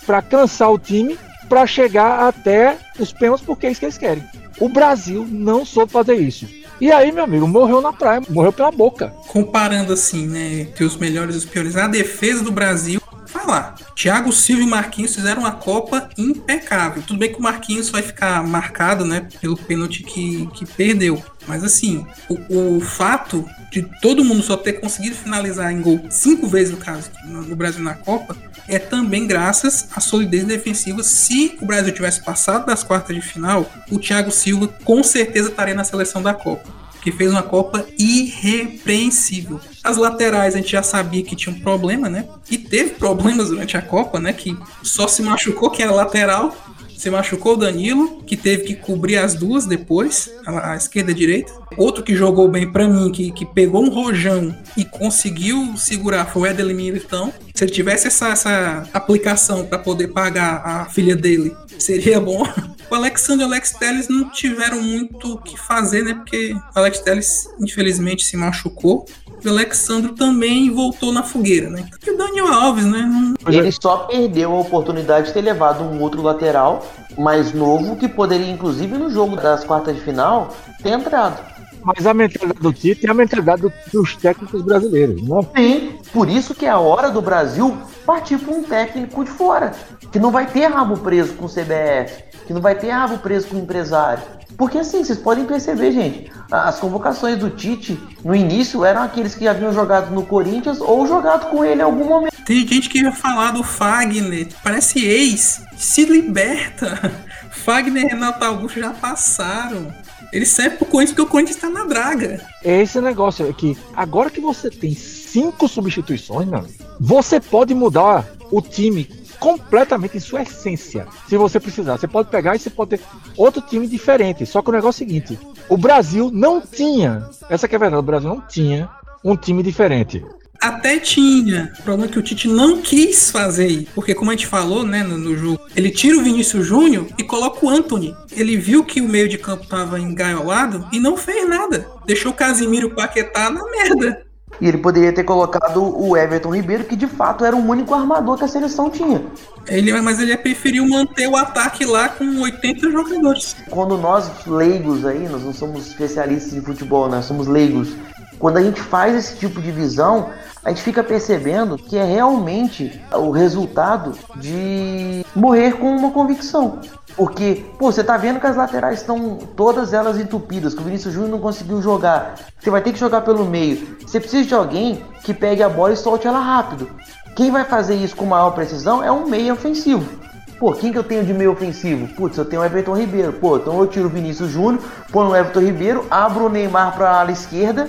para cansar o time, para chegar até os pênaltis, porque é isso que eles querem. O Brasil não soube fazer isso. E aí, meu amigo, morreu na praia, morreu pela boca. Comparando assim, né, que os melhores e os piores, a defesa do Brasil falar. Thiago Silva e Marquinhos fizeram uma Copa impecável. Tudo bem que o Marquinhos vai ficar marcado, né, pelo pênalti que, que perdeu. Mas assim, o, o fato de todo mundo só ter conseguido finalizar em gol cinco vezes, no caso, no, no Brasil na Copa, é também graças à solidez defensiva. Se o Brasil tivesse passado das quartas de final, o Thiago Silva com certeza estaria na seleção da Copa que fez uma Copa irrepreensível. As laterais a gente já sabia que tinha um problema, né? E teve problemas durante a Copa, né? Que só se machucou quem era lateral. Se machucou o Danilo, que teve que cobrir as duas depois, a, a esquerda e a direita. Outro que jogou bem para mim, que, que pegou um rojão e conseguiu segurar, foi o Eder Militão. Se ele tivesse essa, essa aplicação para poder pagar a filha dele, seria bom. O Alexandre e o Alex Telles não tiveram muito o que fazer, né? Porque o Alex Telles, infelizmente, se machucou. E o Alexandre também voltou na fogueira, né? E o Daniel Alves, né? Não... Ele só perdeu a oportunidade de ter levado um outro lateral mais novo, que poderia, inclusive, no jogo das quartas de final, ter entrado. Mas a mentalidade do Tite é a mentalidade dos técnicos brasileiros, não é? Sim, por isso que é a hora do Brasil partir para um técnico de fora, que não vai ter rabo preso com o CBF, que não vai ter rabo preso com o empresário. Porque assim, vocês podem perceber, gente, as convocações do Tite no início eram aqueles que haviam jogado no Corinthians ou jogado com ele em algum momento. Tem gente que ia falar do Fagner, parece ex, se liberta. Fagner e Renato Augusto já passaram. Ele serve pro Corinthians porque o Corinthians está na draga. Esse negócio é que agora que você tem cinco substituições, meu amigo, você pode mudar o time completamente em sua essência. Se você precisar, você pode pegar e você pode ter outro time diferente. Só que o negócio é o seguinte: o Brasil não tinha, essa que é a verdade, o Brasil não tinha um time diferente. Até tinha. O problema é que o Tite não quis fazer. Porque, como a gente falou, né, no, no jogo, ele tira o Vinícius Júnior e coloca o Anthony. Ele viu que o meio de campo tava engaiolado e não fez nada. Deixou o Casimiro Paquetá na merda. E ele poderia ter colocado o Everton Ribeiro, que de fato era o único armador que a seleção tinha. Ele, mas ele preferiu manter o ataque lá com 80 jogadores. Quando nós, leigos aí, nós não somos especialistas em futebol, nós somos leigos. Quando a gente faz esse tipo de visão, a gente fica percebendo que é realmente o resultado de morrer com uma convicção. Porque, pô, você tá vendo que as laterais estão todas elas entupidas, que o Vinícius Júnior não conseguiu jogar. Você vai ter que jogar pelo meio. Você precisa de alguém que pegue a bola e solte ela rápido. Quem vai fazer isso com maior precisão é um meio ofensivo. Pô, quem que eu tenho de meio ofensivo? Putz, eu tenho o Everton Ribeiro. Pô, então eu tiro o Vinícius Júnior, põe o Everton Ribeiro, abro o Neymar para a ala esquerda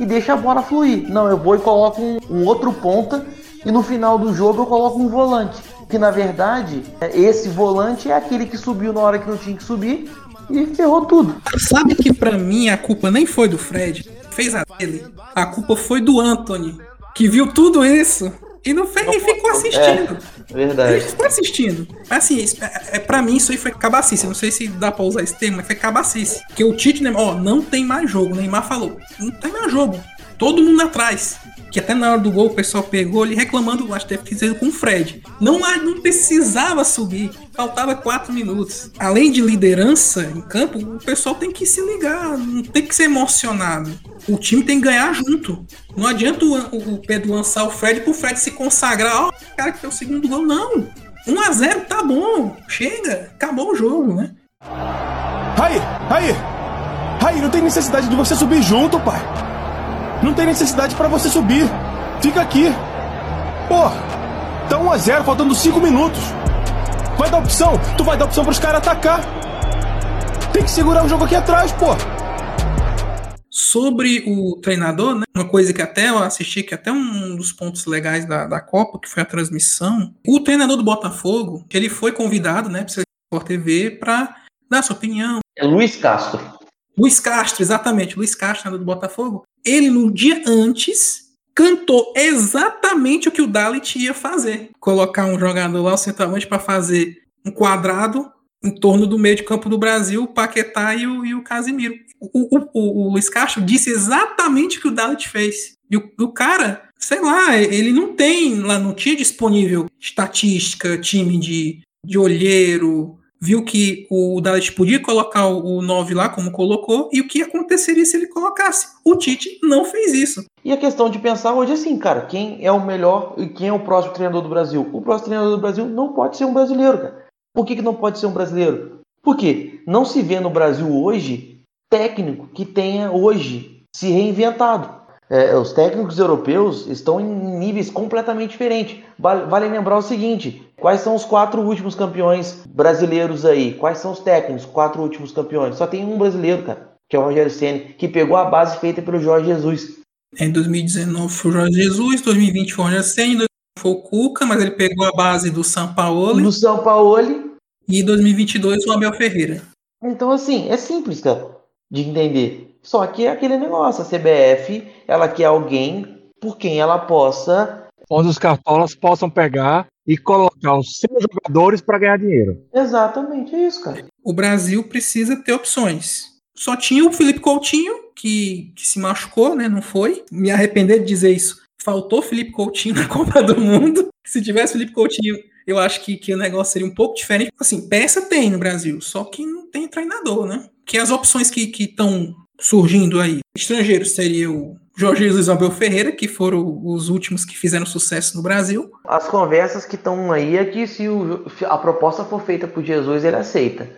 e deixa a bola fluir. Não, eu vou e coloco um, um outro ponta e no final do jogo eu coloco um volante. Que na verdade, esse volante é aquele que subiu na hora que não tinha que subir e ferrou tudo. Sabe que para mim a culpa nem foi do Fred, fez a dele. A culpa foi do Anthony, que viu tudo isso e não fez, e ficou assistindo. É, verdade. Ele ficou assistindo. Assim, é, é, pra mim isso aí foi cabacice. Não sei se dá pra usar esse termo, mas foi cabacice. Porque o Tite, ó, não tem mais jogo. O Neymar falou, não tem mais jogo. Todo mundo atrás. Que até na hora do gol o pessoal pegou ele reclamando, acho que deve ter com o Fred. Não, não precisava subir. Faltava quatro minutos. Além de liderança em campo, o pessoal tem que se ligar, não tem que ser emocionado. O time tem que ganhar junto. Não adianta o, o, Pedro lançar o Fred pro Fred se consagrar. Ó, oh, cara que fez o segundo gol. Não. 1x0 tá bom. Chega. Acabou o jogo, né? Aí, aí. Aí, não tem necessidade de você subir junto, pai. Não tem necessidade para você subir. Fica aqui. Pô, tá 1x0, faltando 5 minutos. Vai dar opção. Tu vai dar opção pros caras atacar. Tem que segurar o jogo aqui atrás, pô. Sobre o treinador, né? Uma coisa que até eu assisti, que é até um dos pontos legais da, da Copa, que foi a transmissão. O treinador do Botafogo, ele foi convidado, né, Sport TV, para dar sua opinião. É Luiz Castro. Luiz Castro, exatamente, Luiz Castro do Botafogo. Ele, no dia antes, cantou exatamente o que o Dalit ia fazer. Colocar um jogador lá, o centroavante, para fazer um quadrado em torno do meio de campo do Brasil, o Paquetá e o, e o Casimiro. O, o, o, o, Luiz Castro disse exatamente o que o Dalit fez. E o, o cara, sei lá, ele não tem, lá não tinha disponível estatística, time de, de olheiro, viu que o Dallas podia colocar o 9 lá, como colocou, e o que aconteceria se ele colocasse. O Tite não fez isso. E a questão de pensar hoje é assim, cara, quem é o melhor e quem é o próximo treinador do Brasil? O próximo treinador do Brasil não pode ser um brasileiro, cara. Por que, que não pode ser um brasileiro? Porque não se vê no Brasil hoje técnico que tenha hoje se reinventado. É, os técnicos europeus estão em níveis completamente diferentes. Vale, vale, lembrar o seguinte: quais são os quatro últimos campeões brasileiros aí? Quais são os técnicos, quatro últimos campeões? Só tem um brasileiro, cara, que é o Rogério Ceni, que pegou a base feita pelo Jorge Jesus. Em 2019 foi o Jorge Jesus, 2020 foi o Rogério Ceni, foi o Cuca, mas ele pegou a base do São Paulo. Do São Paulo. E 2022 o Abel Ferreira. Então, assim, é simples, cara, de entender. Só que é aquele negócio, a CBF, ela quer alguém por quem ela possa. Onde os cartolas possam pegar e colocar os seus jogadores para ganhar dinheiro. Exatamente é isso, cara. O Brasil precisa ter opções. Só tinha o Felipe Coutinho, que, que se machucou, né? Não foi. Me arrepender de dizer isso. Faltou Felipe Coutinho na Copa do Mundo. Se tivesse Felipe Coutinho, eu acho que, que o negócio seria um pouco diferente. Assim, peça tem no Brasil, só que não tem treinador, né? Que as opções que estão surgindo aí. Estrangeiros seria o Jorge Jesus Abel Ferreira, que foram os últimos que fizeram sucesso no Brasil. As conversas que estão aí é que se o, a proposta for feita por Jesus, ele aceita.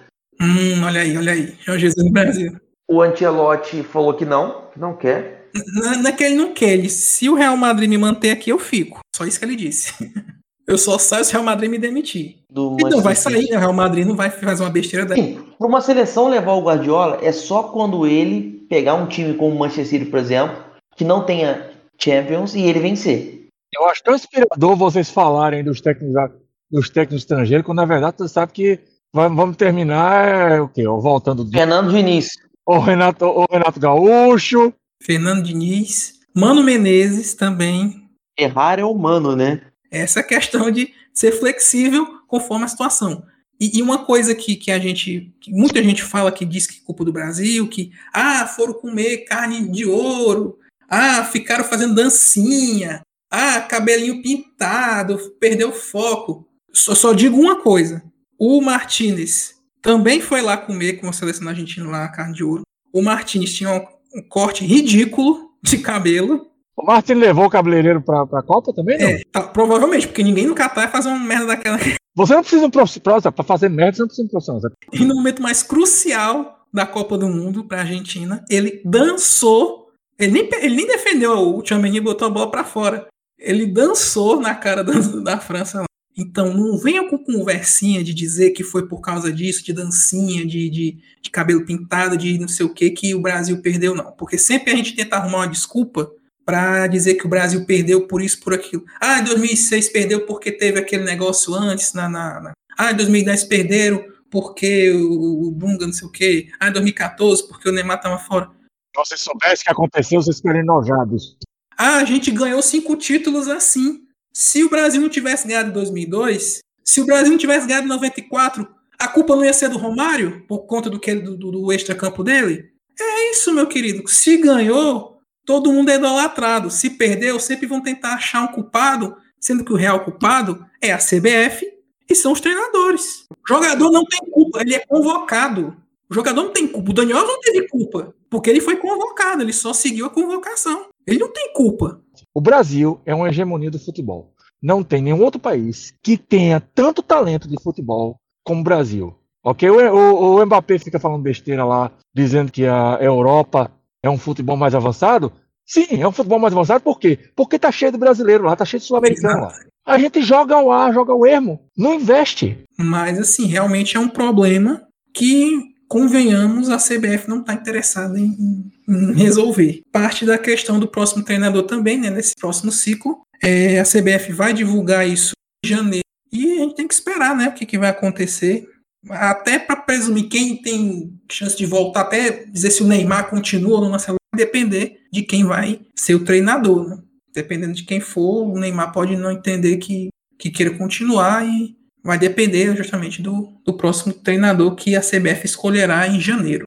Hum, olha aí, olha aí. Jorge Jesus no Brasil. O Antelote falou que não, que não quer. Não, é que ele não quer. Ele, se o Real Madrid me manter aqui, eu fico. Só isso que ele disse. Eu só saio se o Real Madrid me demitir. Do e não vai sair, né? O Real Madrid não vai fazer uma besteira daí. Sim, para uma seleção levar o Guardiola é só quando ele pegar um time como o Manchester City, por exemplo, que não tenha Champions e ele vencer. Eu acho tão inspirador vocês falarem dos técnicos, dos técnicos estrangeiros, quando na verdade você sabe que vamos terminar é, o quê? Voltando do... Fernando Diniz. O Renato, o Renato Gaúcho. Fernando Diniz. Mano Menezes também. Errar é humano, né? Essa questão de ser flexível conforme a situação. E, e, uma coisa que, que a gente, que muita gente fala que diz que é culpa do Brasil, que ah, foram comer carne de ouro, ah, ficaram fazendo dancinha, ah, cabelinho pintado, perdeu o foco. Só, só digo uma coisa: o Martinez também foi lá comer com a seleção argentina lá, carne de ouro. O Martinez tinha um, um corte ridículo de cabelo o Martin levou o cabeleireiro pra, pra Copa também, não? É, tá, provavelmente, porque ninguém no Catar vai fazer uma merda daquela. Você não precisa de um profissional, pra fazer merda você não precisa de um profissional. E no momento mais crucial da Copa do Mundo pra Argentina, ele dançou, ele nem, ele nem defendeu o Chamini e botou a bola pra fora. Ele dançou na cara da, da França Então não venha com conversinha de dizer que foi por causa disso, de dancinha, de, de, de cabelo pintado, de não sei o que, que o Brasil perdeu, não. Porque sempre a gente tenta arrumar uma desculpa para dizer que o Brasil perdeu por isso, por aquilo. Ah, em 2006 perdeu porque teve aquele negócio antes, na, na, na... ah, em 2010 perderam porque o, o Dunga não sei o quê, ah, em 2014 porque o Neymar estava fora. Se vocês soubessem o que aconteceu, vocês ficariam enojados. Ah, a gente ganhou cinco títulos assim. Se o Brasil não tivesse ganhado em 2002, se o Brasil não tivesse ganhado em 94, a culpa não ia ser do Romário, por conta do, que, do, do extra-campo dele? É isso, meu querido. Se ganhou, todo mundo é idolatrado. Se perdeu, sempre vão tentar achar um culpado, sendo que o real culpado é a CBF e são os treinadores. O jogador não tem culpa, ele é convocado. O jogador não tem culpa. O Daniel não teve culpa, porque ele foi convocado, ele só seguiu a convocação. Ele não tem culpa. O Brasil é uma hegemonia do futebol. Não tem nenhum outro país que tenha tanto talento de futebol como o Brasil. Ok? O, o, o Mbappé fica falando besteira lá, dizendo que a Europa é um futebol mais avançado? Sim, é um futebol mais avançado, por quê? Porque tá cheio de brasileiro lá, tá cheio de sul-americano lá. A gente joga o ar, joga o ermo, não investe. Mas, assim, realmente é um problema que, convenhamos, a CBF não está interessada em, em, resolver. Parte da questão do próximo treinador também, né, nesse próximo ciclo, é, a CBF vai divulgar isso em janeiro. E a gente tem que esperar, né, o que, que vai acontecer. Até para presumir quem tem chance de voltar, até dizer se o Neymar continua ou não vai depender de quem vai ser o treinador. Né? Dependendo de quem for, o Neymar pode não entender que, que queira continuar e vai depender justamente do, do próximo treinador que a CBF escolherá em janeiro.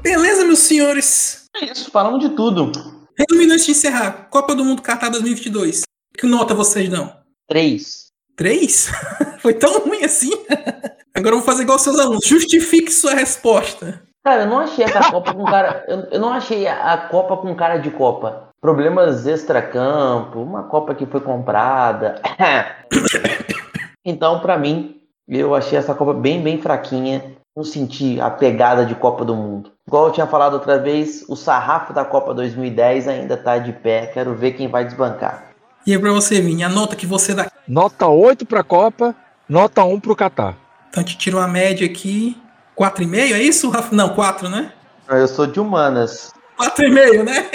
Beleza, meus senhores? É isso, falamos de tudo. Resumindo antes de encerrar, Copa do Mundo Qatar 2022. Que nota vocês dão? Três. Três? Foi tão ruim assim? Agora eu vou fazer igual seus alunos. Justifique sua resposta. Cara, eu não achei essa Copa com cara. Eu, eu não achei a, Copa com cara de Copa. Problemas extra-campo, uma Copa que foi comprada. então, pra mim, eu achei essa Copa bem, bem fraquinha. Não senti a pegada de Copa do Mundo. Igual eu tinha falado outra vez, o sarrafo da Copa 2010 ainda tá de pé. Quero ver quem vai desbancar. E aí pra você, Vini, a nota que você dá. Nota 8 pra Copa, nota 1 pro Catar. Então a gente tira uma média aqui. 4,5, é isso, Rafa? Não, 4, né? Eu sou de humanas. 4,5, né?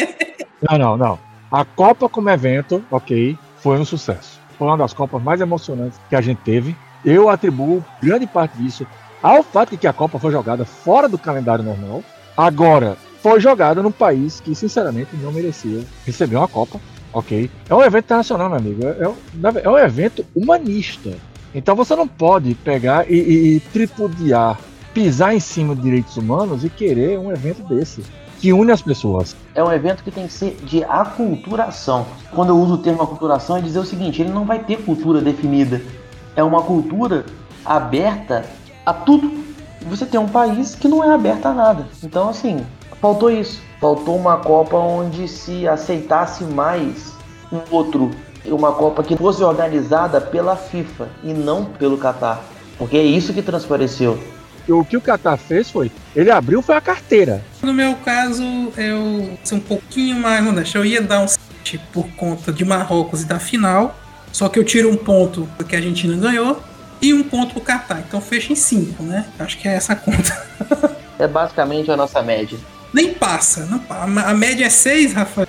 Não, não, não. A Copa como evento, ok, foi um sucesso. Foi uma das Copas mais emocionantes que a gente teve. Eu atribuo grande parte disso ao fato de que a Copa foi jogada fora do calendário normal. Agora, foi jogada num país que, sinceramente, não merecia receber uma Copa, ok? É um evento internacional, meu amigo. É um, é um evento humanista. Então você não pode pegar e, e, e tripudiar, pisar em cima de direitos humanos e querer um evento desse que une as pessoas. É um evento que tem que ser de aculturação. Quando eu uso o termo aculturação, é dizer o seguinte: ele não vai ter cultura definida. É uma cultura aberta a tudo. Você tem um país que não é aberto a nada. Então, assim, faltou isso. Faltou uma Copa onde se aceitasse mais um outro. Uma Copa que fosse organizada pela FIFA e não pelo Qatar. Porque é isso que transpareceu. O que o Qatar fez foi, ele abriu foi a carteira. No meu caso, eu sou um pouquinho mais modesto. Eu ia dar um 7 por conta de Marrocos e da final. Só que eu tiro um ponto que a Argentina ganhou e um ponto pro Qatar. Então fecha em 5, né? Acho que é essa a conta. É basicamente a nossa média. Nem passa. Não, a a média é 6, Rafael.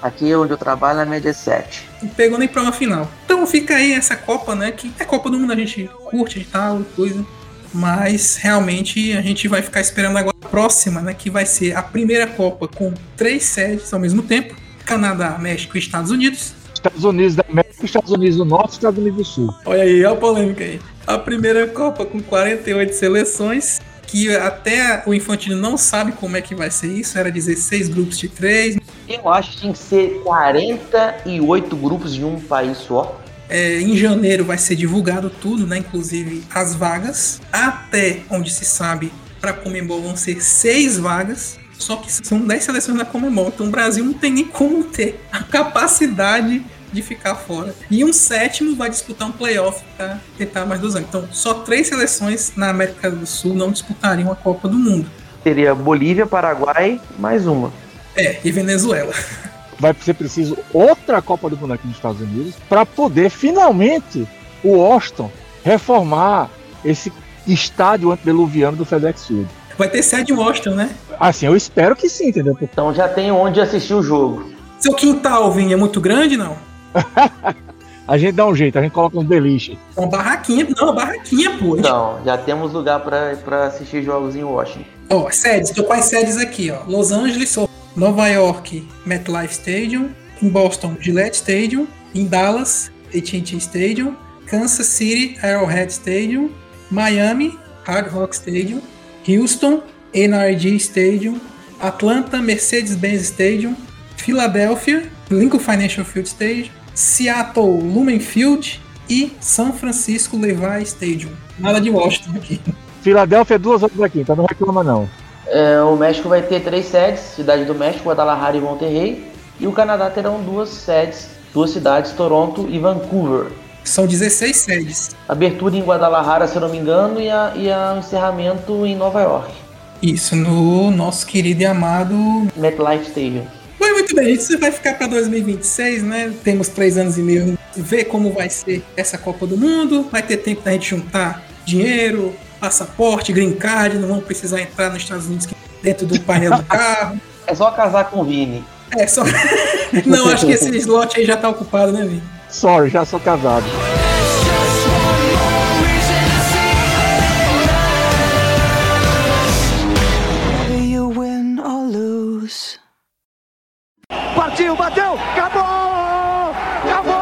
Aqui onde eu trabalho, a média é 7. Não pegou nem pra uma final. Então fica aí essa Copa, né? Que é Copa do Mundo, a gente curte e tal, e coisa. Mas realmente a gente vai ficar esperando agora a próxima, né? Que vai ser a primeira Copa com três sedes ao mesmo tempo: Canadá, México e Estados Unidos. Estados Unidos da América, Estados Unidos do Norte e Estados Unidos do Sul. Olha aí, olha a polêmica aí. A primeira Copa com 48 seleções, que até o Infantino não sabe como é que vai ser isso, era 16 grupos de 3. Eu acho que tem que ser 48 grupos de um país só. É, em janeiro vai ser divulgado tudo, né? Inclusive as vagas. Até onde se sabe, para Comembol vão ser seis vagas. Só que são 10 seleções da Comembol. Então o Brasil não tem nem como ter a capacidade de ficar fora. E um sétimo vai disputar um playoff para tentar mais dois anos. Então só três seleções na América do Sul não disputariam a Copa do Mundo. Seria Bolívia, Paraguai, mais uma. É, e Venezuela. Vai ser preciso outra Copa do Mundo aqui nos Estados Unidos para poder finalmente o Washington reformar esse estádio antediluviano do FedEx Field. Vai ter sede em Washington, né? Assim, eu espero que sim, entendeu? Então já tem onde assistir o jogo. Seu quintal, Vini, é muito grande, não? a gente dá um jeito, a gente coloca um beliche. Uma barraquinha, não, uma barraquinha, pô. Então, já temos lugar para assistir jogos em Washington. Ó, sedes, tô com as sedes aqui, ó. Los Angeles, Nova York, MetLife Stadium, em Boston, Gillette Stadium, em Dallas, AT&T Stadium, Kansas City, Arrowhead Stadium, Miami, Hard Rock Stadium, Houston, NRG Stadium, Atlanta, Mercedes-Benz Stadium, Filadélfia, Lincoln Financial Field Stadium, Seattle, Lumen Field e São Francisco Levi Stadium. Nada de Washington aqui. Filadélfia é duas horas daqui, então não reclama não. É, o México vai ter três sedes: Cidade do México, Guadalajara e Monterrey. E o Canadá terão duas sedes, duas cidades, Toronto e Vancouver. São 16 sedes. Abertura em Guadalajara, se eu não me engano, e, a, e a encerramento em Nova York. Isso, no nosso querido e amado. MetLife Stadium. Mas muito bem, isso vai ficar para 2026, né? Temos três anos e meio. Ver como vai ser essa Copa do Mundo. Vai ter tempo da gente juntar dinheiro, passaporte, green card, não vão precisar entrar nos Estados Unidos dentro do painel do carro. É só casar com o Vini. É só. Não, acho que esse slot aí já tá ocupado, né, Vini? Sorry, já sou casado. Partiu, bateu, acabou! Acabou!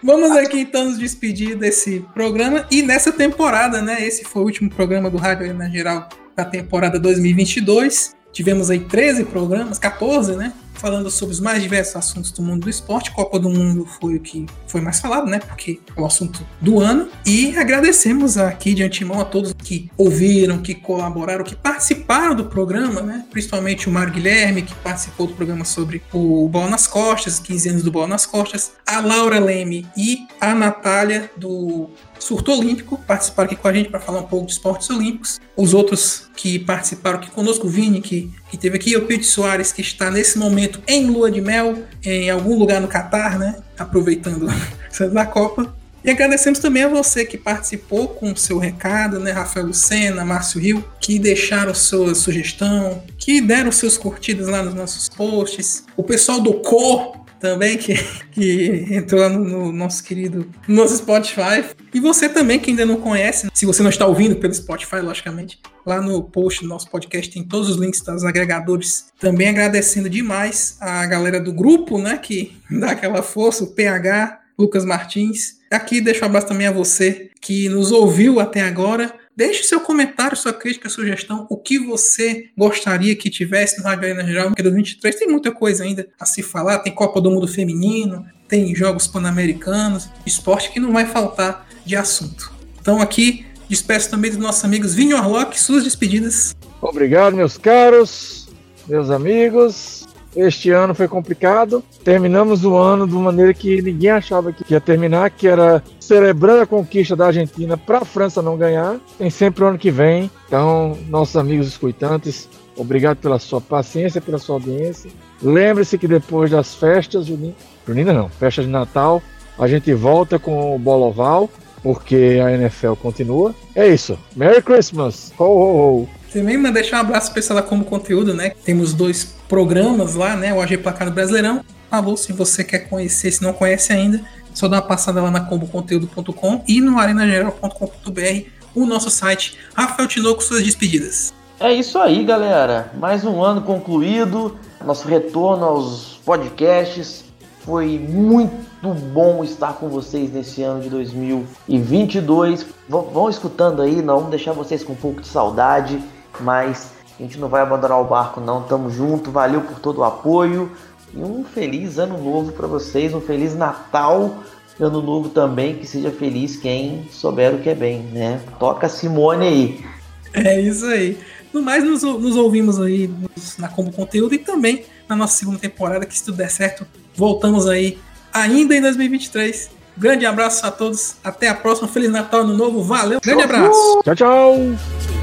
Vamos aqui então nos despedir desse programa e nessa temporada, né? Esse foi o último programa do Rádio Arena Geral da temporada 2022. Tivemos aí 13 programas, 14, né? Falando sobre os mais diversos assuntos do mundo do esporte. Copa do Mundo foi o que foi mais falado, né? Porque é o assunto do ano. E agradecemos aqui de antemão a todos que ouviram, que colaboraram, que participaram do programa, né? Principalmente o Mário Guilherme, que participou do programa sobre o Bola nas Costas, 15 anos do Bola nas Costas. A Laura Leme e a Natália do Surto Olímpico participaram aqui com a gente para falar um pouco de esportes olímpicos. Os outros que participaram aqui conosco, o Vini, que, que teve aqui, o Pedro Soares, que está nesse momento em lua de mel, em algum lugar no Catar, né? Aproveitando da Copa. E agradecemos também a você que participou com o seu recado, né? Rafael Lucena, Márcio Rio, que deixaram sua sugestão, que deram seus curtidas lá nos nossos posts. O pessoal do Cor também, que, que entrou no, no nosso querido no Spotify. E você também, que ainda não conhece, se você não está ouvindo pelo Spotify, logicamente, lá no post do nosso podcast tem todos os links dos agregadores. Também agradecendo demais a galera do grupo, né, que dá aquela força, o PH, Lucas Martins. Aqui deixo um abraço também a você que nos ouviu até agora. Deixe seu comentário, sua crítica, sugestão, o que você gostaria que tivesse no Rádio Arena Geral no 23. Tem muita coisa ainda a se falar, tem Copa do Mundo Feminino, tem Jogos Pan-Americanos, esporte que não vai faltar de assunto. Então aqui, despeço também dos nossos amigos Vinho Orlock, suas despedidas. Obrigado, meus caros, meus amigos. Este ano foi complicado. Terminamos o ano de uma maneira que ninguém achava que ia terminar, que era celebrando a conquista da Argentina para a França não ganhar. Tem sempre o ano que vem. Então, nossos amigos escutantes, obrigado pela sua paciência, pela sua audiência. Lembre-se que depois das festas junina não, festa de Natal, a gente volta com o Bola Oval, porque a NFL continua. É isso. Merry Christmas! Ho, ho, ho. Também mandar deixar um abraço pessoal da Como Conteúdo, né? Temos dois programas lá, né? O AG Placar do Brasileirão. Falou, se você quer conhecer, se não conhece ainda, só dá uma passada lá na comboconteúdo.com e no arenageral.com.br, o nosso site. Rafael Tinoco, suas despedidas. É isso aí, galera. Mais um ano concluído. Nosso retorno aos podcasts. Foi muito bom estar com vocês nesse ano de 2022. V vão escutando aí, não vamos deixar vocês com um pouco de saudade, mas a gente não vai abandonar o barco, não. Tamo junto. Valeu por todo o apoio. E um feliz ano novo para vocês, um feliz Natal, ano novo também, que seja feliz quem souber o que é bem, né? Toca Simone aí. É isso aí. No mais, nos, nos ouvimos aí na Combo Conteúdo e também na nossa segunda temporada, que se tudo der certo, voltamos aí ainda em 2023. Grande abraço a todos, até a próxima, Feliz Natal, Ano Novo, valeu, grande abraço. Tchau, tchau!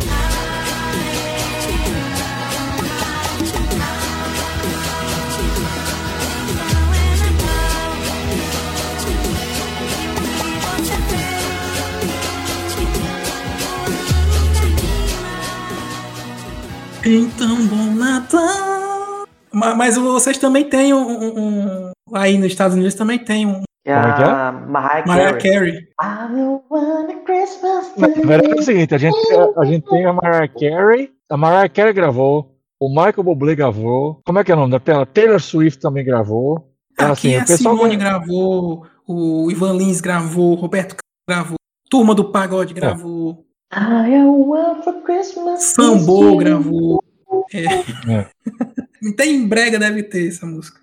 Então, bom Natal. Ma- Mas vocês também têm um, um- um- Aí nos Estados Unidos também tem um É Como é que é? a Mariah Mariah Carey. Carey. I don't want a Christmas Na verdade é o seguinte, a gente, a gente tem a Mariah Carey, a Mariah Carey gravou, o Michael Bublé gravou, como é que é o nome da tela? Taylor Swift também gravou. Então, Aqui assim, a o pessoal Simone gravou, o Ivan Lins gravou, o Roberto Carlos gravou, Turma do Pagode gravou, I want for Christmas Sambô gravou. É. É. Até em brega deve ter essa música.